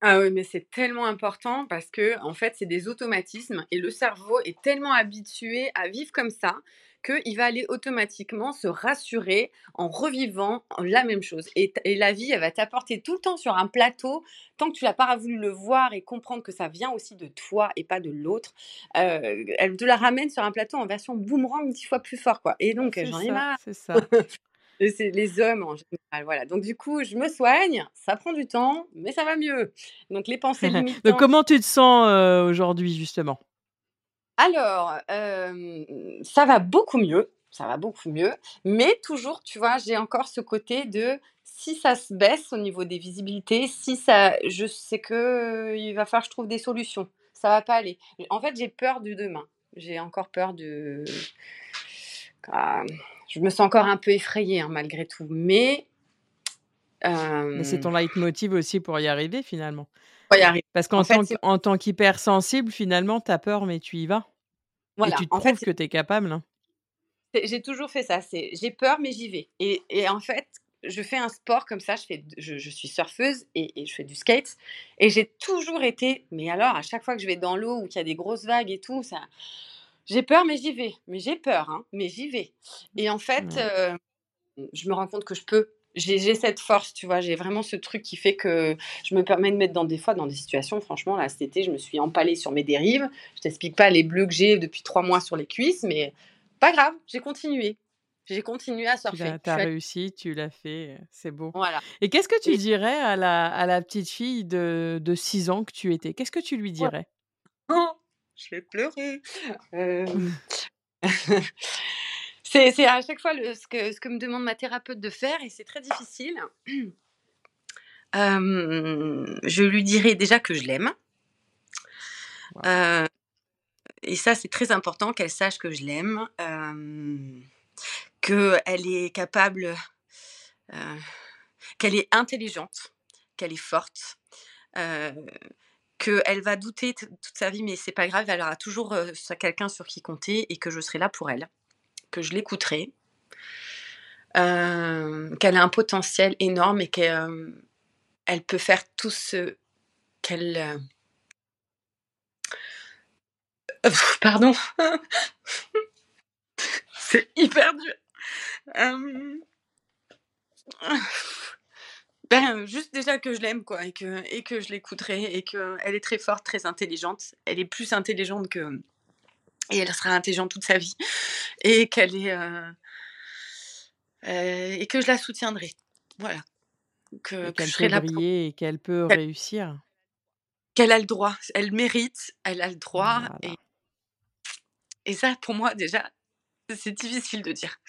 Ah oui, mais c'est tellement important parce que en fait, c'est des automatismes et le cerveau est tellement habitué à vivre comme ça qu'il va aller automatiquement se rassurer en revivant la même chose. Et, la vie, elle va t'apporter tout le temps sur un plateau, tant que tu n'as pas voulu le voir et comprendre que ça vient aussi de toi et pas de l'autre, euh, elle te la ramène sur un plateau en version boomerang dix fois plus fort. quoi. Et donc, j'en ai marre. C'est ça. c'est les hommes en général. Voilà. Donc du coup, je me soigne, ça prend du temps, mais ça va mieux. Donc les pensées limitantes. Donc comment tu te sens euh, aujourd'hui justement? Alors, ça va beaucoup mieux, ça va beaucoup mieux, mais toujours, tu vois, j'ai encore ce côté de si ça se baisse au niveau des visibilités, si ça, je sais que il va falloir que je trouve des solutions. Ça va pas aller. En fait, j'ai peur du demain. J'ai encore peur de. Ah, je me sens encore un peu effrayée hein, malgré tout, mais. Mais c'est ton leitmotiv aussi pour y arriver finalement. Y arriver. Parce qu'en tant, tant qu'hypersensible, finalement, tu as peur, mais tu y vas. Et tu te prouves que tu es capable. Hein. J'ai toujours fait ça. C'est j'ai peur, mais j'y vais. Et, et, en fait, je fais un sport comme ça. Je, fais, je, je suis surfeuse et, je fais du skate. Et j'ai toujours été. Mais alors, à chaque fois que je vais dans l'eau ou qu'il y a des grosses vagues et tout, ça. J'ai peur, mais j'y vais. Mais j'ai peur, hein, mais j'y vais. Et en fait, euh, je me rends compte que je peux j'ai cette force, tu vois, j'ai vraiment ce truc qui fait que je me permets de mettre dans des fois dans des situations, franchement, là cet été, je me suis empalée sur mes dérives. Je t'explique pas les bleus que j'ai depuis trois mois sur les cuisses, mais pas grave, j'ai continué. J'ai continué à surfer. Tu as, réussi, tu l'as fait, c'est beau. Voilà. Et qu'est-ce que tu dirais à la, à la petite fille de, de 6 ans que tu étais? Qu'est-ce que tu lui dirais? Oh, Je vais pleurer. Euh... C'est à chaque fois ce, que, ce que me demande ma thérapeute de faire et c'est très difficile. je lui dirai déjà que je l'aime. et ça, c'est très important qu'elle sache que je l'aime, euh, qu'elle est capable, euh, qu'elle est intelligente, qu'elle est forte, euh, qu'elle va douter toute sa vie, mais c'est pas grave, elle aura toujours euh, quelqu'un sur qui compter et que je serai là pour elle, que je l'écouterai, euh, qu'elle a un potentiel énorme et qu'elle elle peut faire tout ce qu'elle Pardon. C'est hyper dur. Ben, juste déjà que je l'aime, quoi, et que, et que je l'écouterai, et qu'elle est très forte, très intelligente. Elle est plus intelligente que. Et elle sera intelligente toute sa vie. Et qu'elle est. Euh, euh, et que je la soutiendrai. Voilà. Que, qu'elle peut briller et qu'elle peut réussir. Qu'elle a le droit. Elle mérite, elle a le droit. Et et ça, pour moi, déjà, c'est difficile de dire.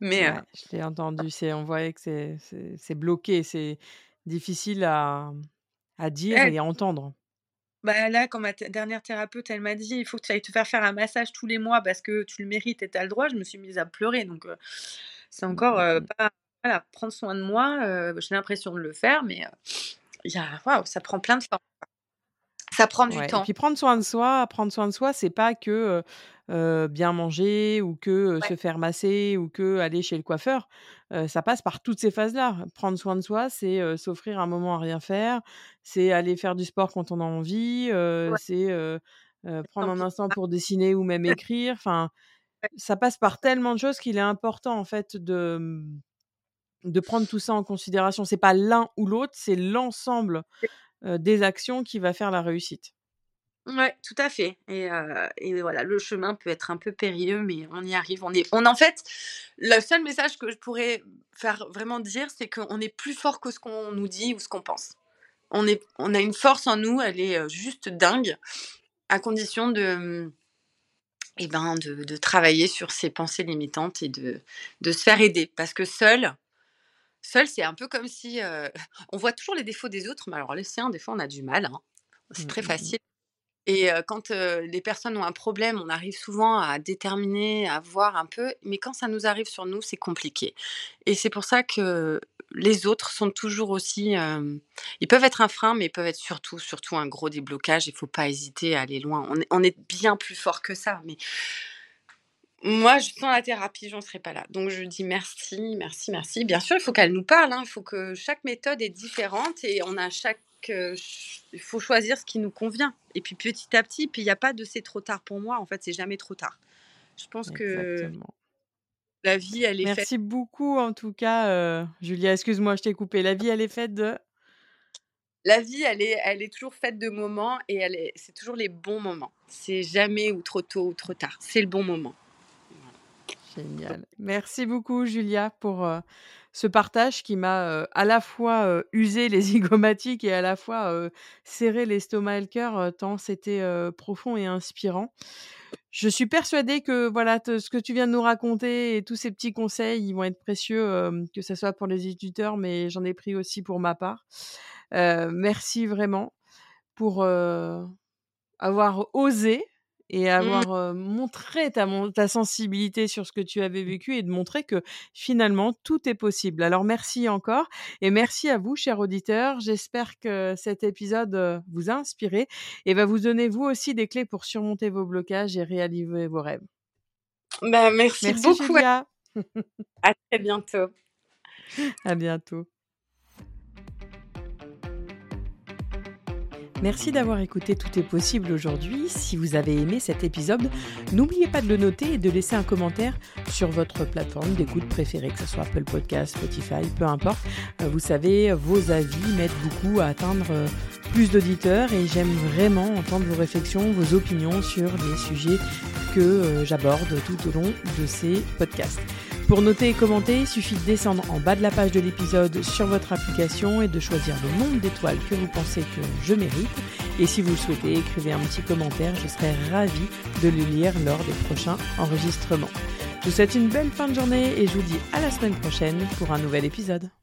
Mais je l'ai entendu. C'est, on voyait que c'est, bloqué, c'est difficile à, à dire et à entendre. Bah là, quand ma dernière thérapeute, elle m'a dit, il faut que tu ailles te faire faire un massage tous les mois parce que tu le mérites et tu as le droit. Je me suis mise à pleurer. Donc, c'est mmh, encore mmh, mmh. pas voilà, prendre soin de moi. j'ai l'impression de le faire, mais il y a, waouh, ça prend plein de temps. Ça prend du temps. Et puis prendre soin de soi, prendre soin de soi, c'est pas que bien manger ou que se faire masser ou que aller chez le coiffeur. ça passe par toutes ces phases-là. Prendre soin de soi, c'est s'offrir un moment à rien faire, c'est aller faire du sport quand on a envie, c'est prendre un instant pour dessiner ou même écrire. Enfin, ça passe par tellement de choses qu'il est important en fait de mmh, de prendre tout ça en considération. C'est pas l'un ou l'autre, c'est l'ensemble des actions qui va faire la réussite. Ouais, tout à fait. Et, et, voilà, le chemin peut être un peu périlleux, mais on y arrive. On est, on en fait, le seul message que je pourrais faire vraiment dire, c'est qu'on est plus fort que ce qu'on nous dit ou ce qu'on pense. On, est, on a une force en nous, elle est juste dingue, à condition de, et eh ben, de, de travailler sur ses pensées limitantes et de, de se faire aider. Parce que seul, seul, c'est un peu comme si on voit toujours les défauts des autres, mais alors les siens, des fois, on a du mal. Hein. C'est mmh, très mmh, mmh. facile. Et quand les personnes ont un problème, on arrive souvent à déterminer, à voir un peu, mais quand ça nous arrive sur nous, c'est compliqué. Et c'est pour ça que les autres sont toujours aussi, ils peuvent être un frein, mais ils peuvent être surtout, surtout un gros déblocage. Il ne faut pas hésiter à aller loin. On est, bien plus fort que ça, mais moi, je la thérapie, j'en serai pas là. Donc je dis merci, merci, merci. Bien sûr, il faut qu'elle nous parle. Hein. Il faut que chaque méthode est différente et on a chaque. Il faut choisir ce qui nous convient. Et puis petit à petit, puis il n'y a pas de c'est trop tard pour moi. En fait, c'est jamais trop tard. Je pense que la vie, elle est faite. Merci beaucoup en tout cas, euh, Julia. Excuse-moi, je t'ai coupé. La vie, elle est faite de. La vie, elle est, elle est toujours faite de moments et elle est, c'est toujours les bons moments. C'est jamais ou trop tôt ou trop tard. C'est le bon moment. Génial. Merci beaucoup, Julia, pour ce partage qui m'a à la fois usé les zygomatiques et à la fois serré l'estomac et le cœur, tant c'était profond et inspirant. Je suis persuadée que voilà ce que tu viens de nous raconter et tous ces petits conseils, ils vont être précieux, que ce soit pour les éditeurs, mais j'en ai pris aussi pour ma part. merci vraiment pour avoir osé et mmh. avoir montré ta, ta sensibilité sur ce que tu avais mmh. vécu et de montrer que finalement tout est possible. Alors merci encore et merci à vous, chers auditeurs. J'espère que cet épisode vous a inspiré et va vous donner vous aussi des clés pour surmonter vos blocages et réaliser vos rêves. Bah, merci, merci beaucoup. Julia. à très bientôt. À bientôt. Merci d'avoir écouté Tout est possible aujourd'hui. Si vous avez aimé cet épisode, n'oubliez pas de le noter et de laisser un commentaire sur votre plateforme d'écoute préférée, que ce soit Apple Podcast, Spotify, peu importe. Euh, vous savez, vos avis m'aident beaucoup à atteindre euh, plus d'auditeurs et j'aime vraiment entendre vos réflexions, vos opinions sur les sujets que euh, j'aborde tout au long de ces podcasts. Pour noter et commenter, il suffit de descendre en bas de la page de l'épisode sur votre application et de choisir le nombre d'étoiles que vous pensez que je mérite. Et si vous le souhaitez, écrivez un petit commentaire, je serai ravie de le lire lors des prochains enregistrements. Je vous souhaite une belle fin de journée et je vous dis à la semaine prochaine pour un nouvel épisode.